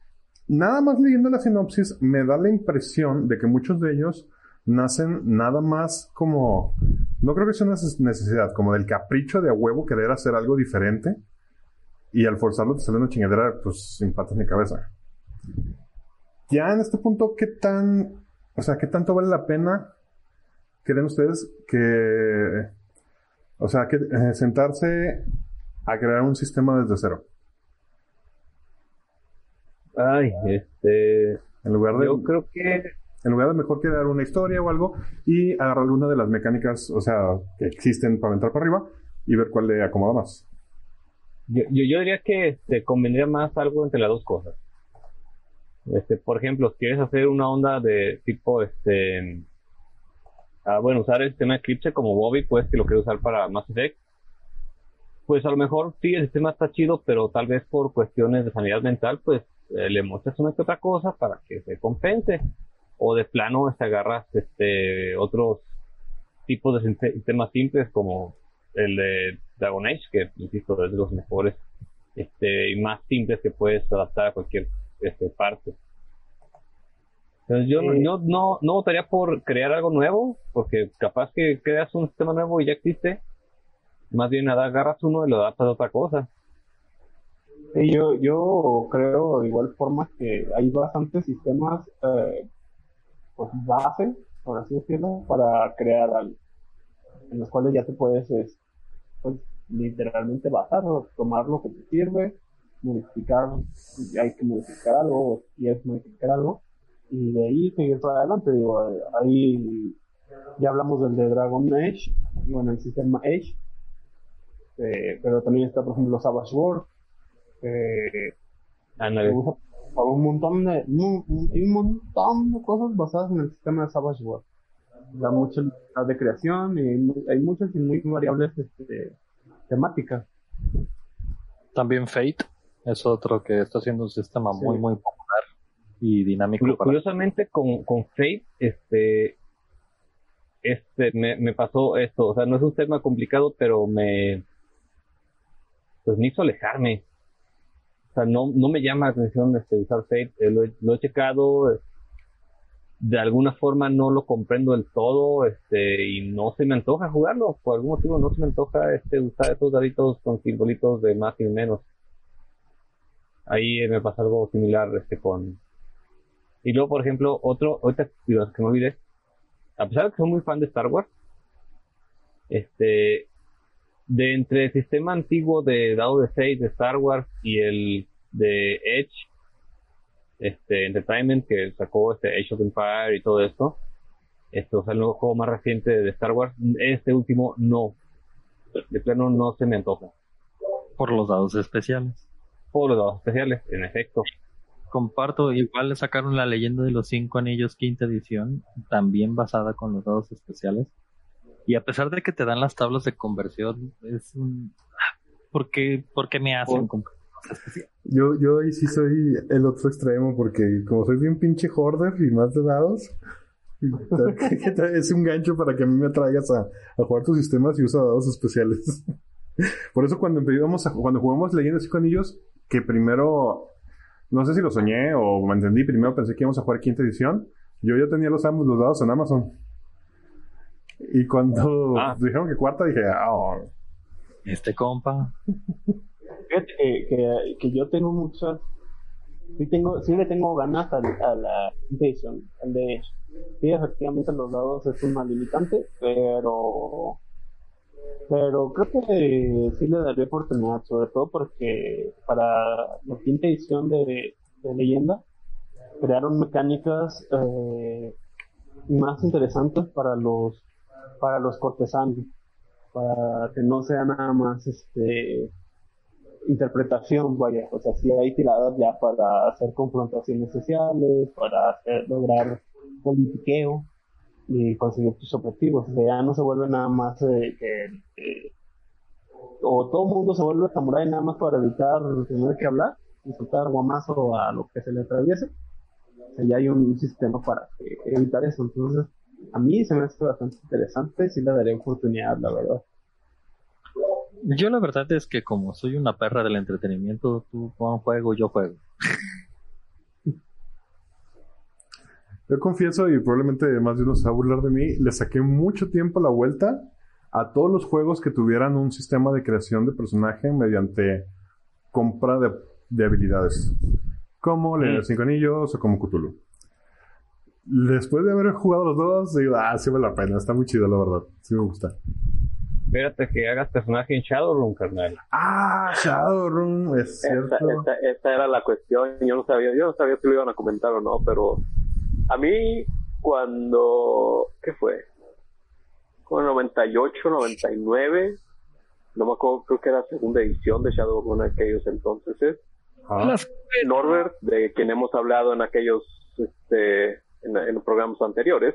Nada más leyendo la sinopsis me da la impresión de que muchos de ellos nacen nada más como, no creo que sea una necesidad, como del capricho de a huevo querer hacer algo diferente y al forzarlo te sale una chingadera, pues sin patas ni cabeza. Ya en este punto, ¿qué tan, o sea, qué tanto vale la pena, creen ustedes, que, o sea, que eh, sentarse a crear un sistema desde cero? Ay, este. En lugar de, Yo creo que. En lugar de mejor crear una historia o algo y agarrar alguna de las mecánicas, o sea, que existen para entrar para arriba y ver cuál le acomoda más. Yo, yo, diría que te convendría más algo entre las dos cosas. Este, por ejemplo, si quieres hacer una onda de tipo, este, ah, bueno, usar el sistema Eclipse como Bobby, pues que lo quieres usar para Mass Effect, pues a lo mejor sí, el sistema está chido, pero tal vez por cuestiones de sanidad mental, pues eh, le muestras una que otra cosa para que se compense. O de plano, este, agarras este, otros tipos de sistemas simples como el de Dragon Age, que insisto es de los mejores este, y más simples que puedes adaptar a cualquier este, parte. Entonces yo no- Sí. no, no, no votaría por crear algo nuevo, porque capaz que creas un sistema nuevo y ya existe. Más bien agarras uno y lo adaptas a otra cosa. Sí, yo, yo creo de igual forma que hay bastantes sistemas eh, pues base, por así decirlo, para crear algo, en los cuales ya te puedes es, pues, literalmente basar o tomar lo que te sirve, modificar, si hay que modificar algo, o si es modificar algo, y de ahí seguir para adelante. Digo, eh, ahí ya hablamos del de Dragon Age, bueno, el sistema Age, eh, pero también está, por ejemplo, Savage World, usa por un montón de un, un- hay un montón de cosas basadas en el sistema de Savage World. Da mucha libertad de creación y hay, mu- hay muchas y muy variables este, temáticas. También Fate es otro que está haciendo un sistema Sí. muy, muy popular y dinámico. Para- Curiosamente, con, con Fate, este, este, me, me pasó esto. O sea, no es un tema complicado, pero me, pues me hizo alejarme. Sea, no, me llama la atención usar Fate. Eh, lo, he- checado. De alguna forma no lo comprendo del todo, este, y no se me antoja jugarlo. Por algún motivo no se me antoja, este, usar estos daditos con simbolitos de más y menos. Ahí eh, me pasa algo similar, este, con, y luego, por ejemplo, otro, ahorita que me olvidé, a pesar de que soy muy fan de Star Wars, este, de entre el sistema antiguo de dado de 6 de Star Wars y el de Edge, este, Entertainment, que sacó este Age of Empire y todo esto, esto, o sea, el nuevo juego más reciente de Star Wars, este último no, de plano no se me antoja, por los dados especiales. por los dados especiales, en efecto. Comparto, igual le sacaron la leyenda de los cinco anillos quinta edición, también basada con los dados especiales. Y a pesar de que te dan las tablas de conversión, es un... ¿Por qué, por qué me hacen? Yo, yo ahí sí soy el otro extremo porque como soy bien pinche hoarder y más de dados, es un gancho para que a mí me traigas a, a jugar tus sistemas y usa dados especiales. Por eso cuando empezamos a, cuando jugamos Leyendas y Anillos, que primero, no sé si lo soñé o me entendí, primero pensé que íbamos a jugar quinta edición, yo ya tenía los ambos los dados en Amazon. Y cuando Ah. dijeron que cuarta dije, ah, oh, Este compa, Que, que, yo tengo muchas, sí, tengo, sí le tengo ganas a, la Invasion, al de. Sí, efectivamente los dados es una limitante, pero pero creo que sí le daría oportunidad, sobre todo porque para la quinta edición de, de leyenda crearon mecánicas eh, más interesantes para los para los cortesanos, para que no sea nada más este interpretación, vaya, o sea, si hay tiradas ya para hacer confrontaciones sociales, para hacer, lograr politiqueo y conseguir tus objetivos, o sea, ya no se vuelve nada más eh, que que- o todo el mundo se vuelve samurái nada más para evitar tener que hablar y soltar guamazo a lo que se le atraviese. O sea, ya hay un, sistema para que- evitar eso. Entonces, a mí se me hace bastante interesante. Sí le daré oportunidad, la verdad. Yo la verdad es que como soy una perra del entretenimiento, tú pon juego, yo juego. Yo confieso, y probablemente más de uno se va a burlar de mí, le saqué mucho tiempo la vuelta a todos los juegos que tuvieran un sistema de creación de personaje mediante compra de, de habilidades. Como de los Cinco Anillos o como Cthulhu. Después de haber jugado los dos, digo, ah, sí vale la pena, está muy chido, la verdad. Sí me gusta. Espérate que hagas personaje en Shadowrun, carnal. Ah, Shadowrun, es cierto. esta, esta era la cuestión. Yo no sabía, yo no sabía si lo iban a comentar o no, pero a mí cuando ¿qué fue? Como 98, 99, no me acuerdo, creo que era segunda edición de Shadowrun en aquellos entonces. ¿eh? Ah, Norbert, de quien hemos hablado en aquellos este, en, en programas anteriores,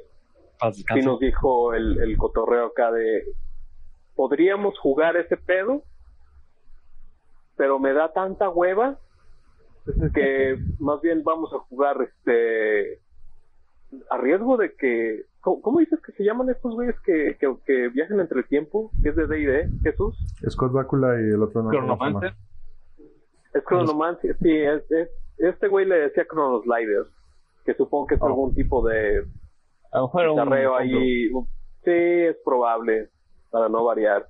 sí nos dijo el, el cotorreo acá de podríamos jugar ese pedo, pero me da tanta hueva que más bien vamos a jugar este a riesgo de que ¿cómo, cómo dices que se llaman estos güeyes que, que, que viajan entre el tiempo? que es de D&D, Jesús? Scott Bakula y el otro no. Chronomancer. Es Chronomancer, sí, es, es- este güey le decía Chronoslider, que supongo que es Oh. algún tipo de A lo mejor era un- ahí. Sí, es probable, para no variar.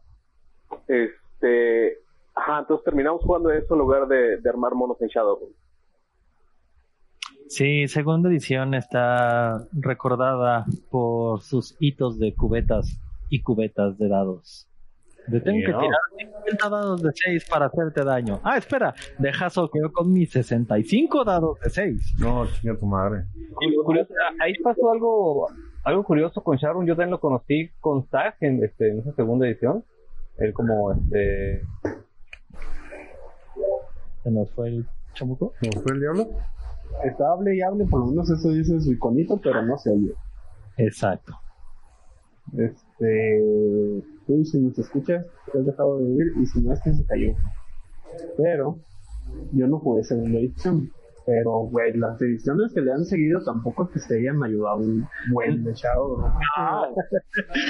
Este. Ajá, entonces terminamos jugando eso en lugar de, de armar monos en Shadowrun. Sí, segunda edición está recordada por sus hitos de cubetas y cubetas de dados. De tengo que tirar 50 dados de 6 para hacerte daño. Ah, espera, deja soqueo con mis 65 dados de 6. No, chinga tu madre. Y lo curioso, ahí pasó algo algo curioso con Sharon. Yo también lo conocí con Zach en, este, en esa segunda edición. Él como este Se nos fue el chamuco. ¿Cómo fue el diablo? Está hable y hable, por lo menos eso dice su iconito, pero no se oye. Exacto. Este, tú si nos escuchas, te has dejado de oír y si no es que se cayó. Pero yo no jugué segunda edición. Pero, güey, las ediciones que le han seguido tampoco es que se hayan ayudado un buen de Shadow.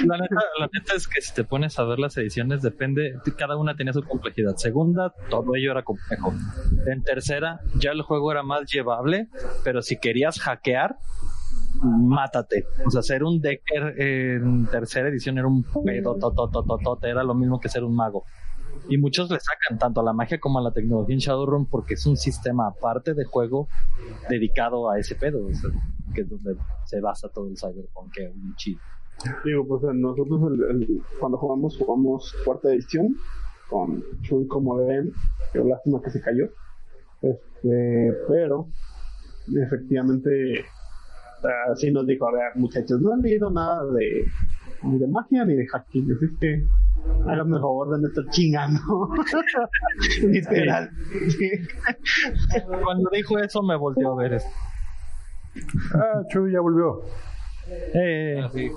La neta, la neta es que si te pones a ver las ediciones, depende, cada una tenía su complejidad. Segunda, todo ello era complejo. En tercera, ya el juego era más llevable, pero si querías hackear, mátate. O sea, ser un decker en tercera edición era un pedo, era lo mismo que ser un mago. Y muchos le sacan tanto a la magia como a la tecnología en Shadowrun porque es un sistema aparte de juego dedicado a ese pedo, que es donde se basa todo el cyberpunk, que es chido. Digo, pues nosotros el- el- cuando jugamos, jugamos cuarta edición con Chuy como ven, que lástima que se cayó. Este, pero efectivamente así nos dijo, a ver muchachos, no han leído nada de ni de magia ni de hacking, así es que háganme el favor de no estar chingando. Literal. Sí. Cuando dijo eso me volteó a ver. esto. Ah, Chuy ya volvió. Eh, sé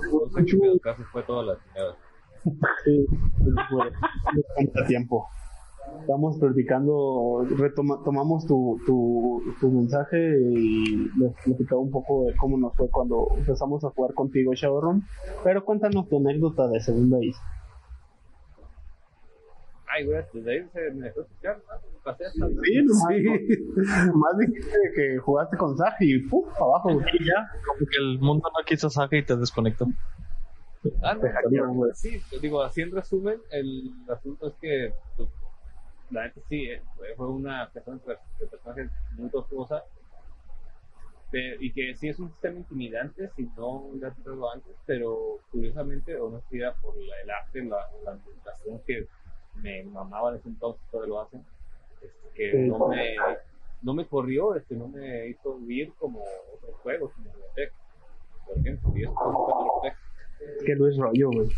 qué casi fue toda la chingada. Sí, fue bastante tiempo. Estamos platicando, retoma, tomamos tu, tu, tu mensaje y les platicaba un poco de cómo nos fue cuando empezamos a jugar contigo Shadowrun. Pero cuéntanos tu anécdota de segunda isla. Ay, güey, desde ahí se me dejó escuchar, ¿no? Pasé hasta Sí, nomás, nomás dijiste que jugaste con Saj y ¡puf! abajo. güey. y ya, como que el mundo no quiso saga y te desconectó. Ah, no, güey. sí, te digo, así en resumen, el asunto es que, pues, la neta sí, eh, fue- una persona de personajes muy tortuosa, pe- y que sí es un sistema intimidante si no has tratado antes, pero curiosamente, o no era por la- el arte, la, la ambientación que me mamaba en ese entonces, todavía lo hacen, este, que Sí. no me, no me corrió, este, no me hizo vivir como otros juegos, como Biotech, por ejemplo, y eso fue un. Es que es rollo, güey.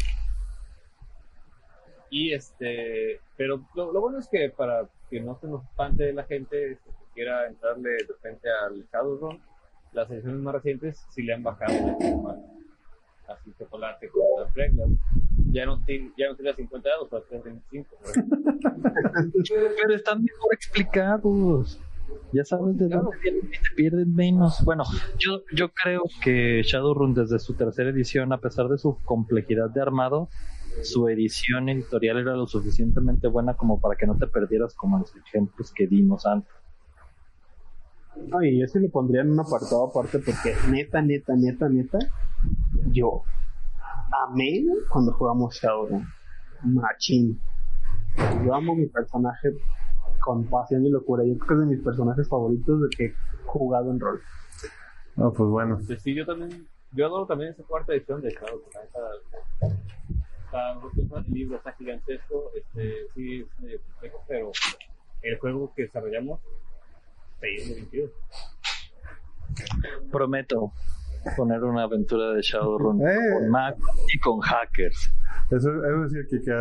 Y este, pero lo, lo bueno es que para que no se nos espante la gente este, que quiera entrarle de repente al Shadowrun, las ediciones más recientes sí le han bajado el normal. Así chocolate con las reglas. Ya no, tiene, ya no tiene 50 dados, pero tiene 25. Pero están mejor explicados. Ya sabes de Claro. dónde te pierden menos. Bueno, yo, yo creo que Shadowrun desde su tercera edición, a pesar de su complejidad de armado, su edición editorial era lo suficientemente buena como para que no te perdieras como los ejemplos que dimos antes. No, y yo sí lo pondría en un apartado aparte porque neta, neta, neta, neta, yo amé cuando jugamos Shadowrun. Machín. Yo amo mi personaje con pasión y locura. Yo creo que es de mis personajes favoritos de que he jugado en rol. No, pues bueno. Sí, yo también, yo adoro también esa cuarta edición de Shadow, la neta, está, el libro está gigantesco, este, sí es medio complejo, pero el juego que desarrollamos se hizo divertido. Prometo poner una aventura de Shadowrun Eh. con Mac y con hackers. Eso es decir, que, que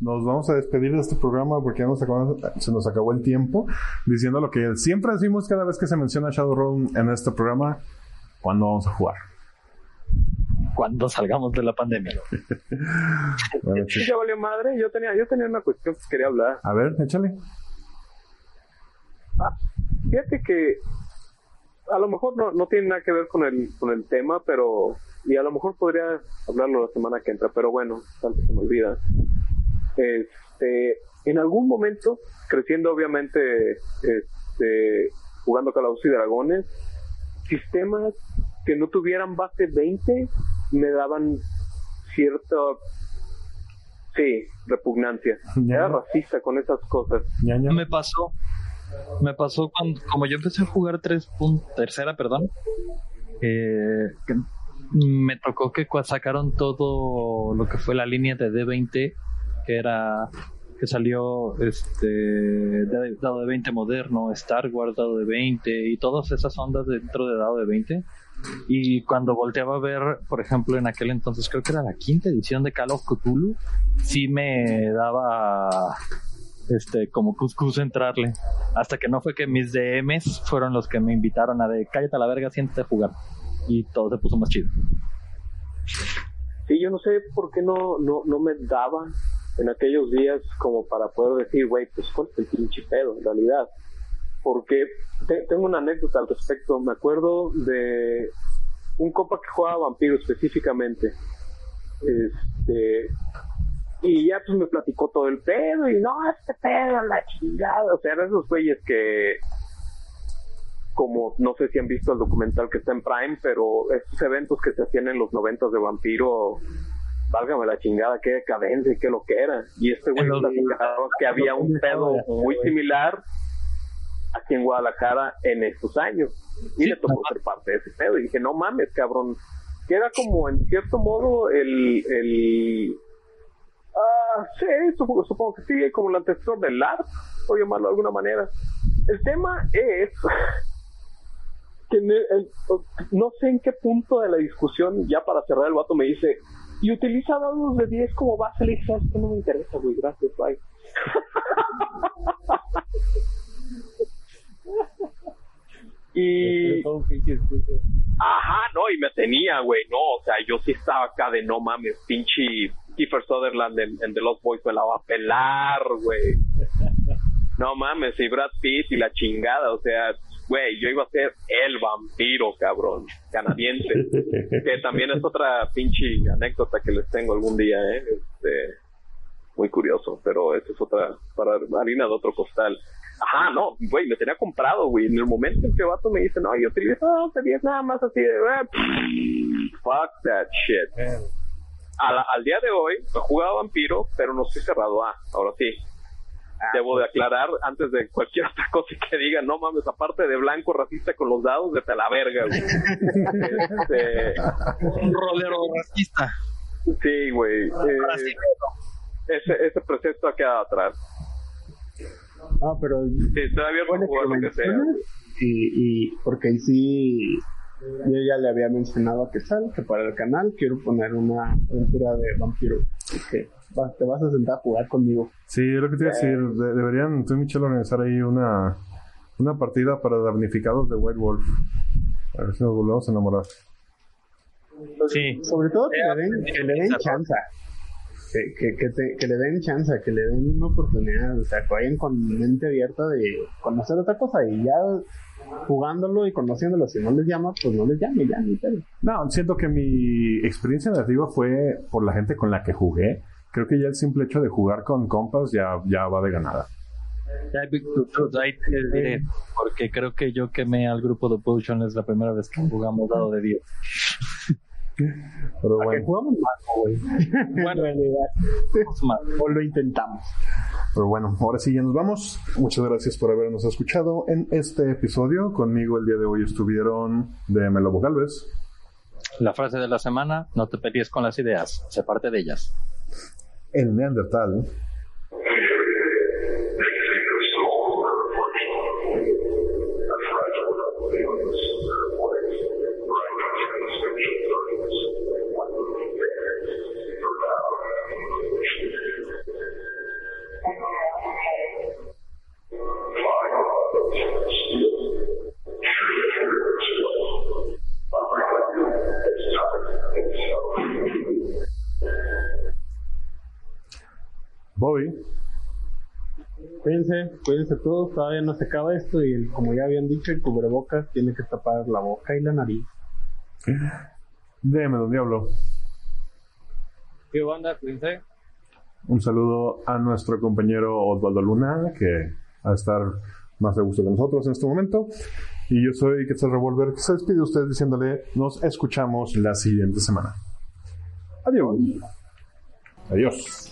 nos vamos a despedir de este programa porque ya nos acabamos- se nos acabó el tiempo diciendo lo que siempre decimos cada vez que se menciona Shadowrun en este programa, ¿cuándo vamos a jugar? Cuando salgamos de la pandemia. Bueno, Sí, ya valió madre. Yo tenía, yo tenía una cuestión que quería hablar. A ver, échale. Fíjate que a lo mejor no, no tiene nada que ver con el, con el tema, pero. Y a lo mejor podría hablarlo la semana que entra, pero bueno, tanto se me olvida. Este, en algún momento, creciendo obviamente, este, jugando Calabozos y Dragones, sistemas que no tuvieran base 20 me daban cierta. Sí, repugnancia. Era racista con esas cosas. Ñaña. Me pasó. Me pasó cuando, como yo empecé a jugar tres pun- tercera, perdón, eh, que me tocó que sacaron todo lo que fue la línea de D20, que era que salió este dado de 20 moderno, Star Wars dado de 20 y todas esas ondas dentro de dado de 20. Y cuando volteaba a ver, por ejemplo, en aquel entonces, creo que era la quinta edición de Call of Cthulhu, sí me daba este como cuscús entrarle. Hasta que no fue que mis DMs fueron los que me invitaron a de cállate a la verga, siéntate a jugar. Y todo se puso más chido. Sí, yo no sé por qué no, no, no me daba en aquellos días como para poder decir, güey, pues cuál pinche pedo en realidad. Porque te- tengo una anécdota al respecto. Me acuerdo de un copa que jugaba vampiro específicamente. Este. Y ya pues me platicó todo el pedo y no, este pedo, la chingada. O sea, eran esos güeyes que como no sé si han visto el documental que está en Prime, pero estos eventos que se hacían en los noventas de vampiro, válgame la chingada, qué decadencia qué lo que era. Y este güey platicaba que había un pedo muy similar aquí en Guadalajara en estos años. Y Sí, le tocó ser parte de ese pedo. Y dije, no mames, cabrón. Que era como en cierto modo el, el Ah, sí, supongo, supongo que sí, como el antecesor del LARP, por llamarlo de alguna manera. El tema es que en el- el- no sé en qué punto de la discusión, ya para cerrar el vato me dice, y utiliza dados de 10 como base, le dije, "¿Sabes qué? no me interesa, güey, gracias, bye. y. Ajá, no, y me tenía, güey, no, o sea, yo sí estaba acá de no mames, pinche Kiefer Sutherland en, en The Lost Boys me la va a pelar, güey. No mames, y Brad Pitt y la chingada, o sea, güey, yo iba a ser el vampiro, cabrón, canadiense. que también es otra pinche anécdota que les tengo algún día, eh, este, muy curioso, pero eso es otra, para harina de otro costal. Ajá, no, güey, me tenía comprado, güey. En el momento en que el vato me dice, no, yo utilizo no, te diez nada más así de, eh, pff, fuck that shit. La- al día de hoy, he jugado vampiro, pero no estoy cerrado A, ahora sí. Debo de aclarar antes de cualquier otra cosa que diga, no mames, aparte de blanco racista con los dados, vete a la verga, güey. Este, Un rolero racista. sí, güey. eh, ese, ese proceso ha quedado atrás. No, pero Sí, estoy abierto a Bueno, jugar lo que sea. y, y porque ahí sí yo ya le había mencionado a Quetzal que para el canal quiero poner una aventura de vampiro que va- te vas a sentar a jugar conmigo Sí, es lo que te iba a decir. de- deberían, tú y Michelle, organizar ahí una, una partida para damnificados de White Wolf. A ver si nos volvemos a enamorar. Sí, sobre todo que le den, que le den chance que, que, que, te- que le den chance que le den una oportunidad o sea que vayan con mente abierta de conocer otra cosa y ya jugándolo y conociéndolo si no les llama pues no les llame ya ni. No, siento que mi experiencia negativa fue por la gente con la que jugué. Creo que ya el simple hecho de jugar con compas ya, ya va de ganada. ya, Big ahí te diré, porque creo que yo quemé al grupo de Potion es la primera vez que jugamos dado de 10. Pero que bueno, jugamos más güey en realidad o lo intentamos pero bueno, ahora sí ya nos vamos. Muchas gracias por habernos escuchado en este episodio. Conmigo el día de hoy estuvieron de Melobo Galvez, La frase de la semana, no te pelees con las ideas, sé parte de ellas. el Neandertal, Bobby, cuídense cuídense todos todavía no se acaba esto y el- como ya habían dicho el cubrebocas tiene que tapar la boca y la nariz DM Don Diablo. ¿Qué banda? Cuídense. Un saludo a nuestro compañero Osvaldo Luna, que va a estar más a gusto con nosotros en este momento. Y yo soy Quetzal Revolver, que se despide de usted diciéndole, nos escuchamos la siguiente semana. Adiós. Adiós.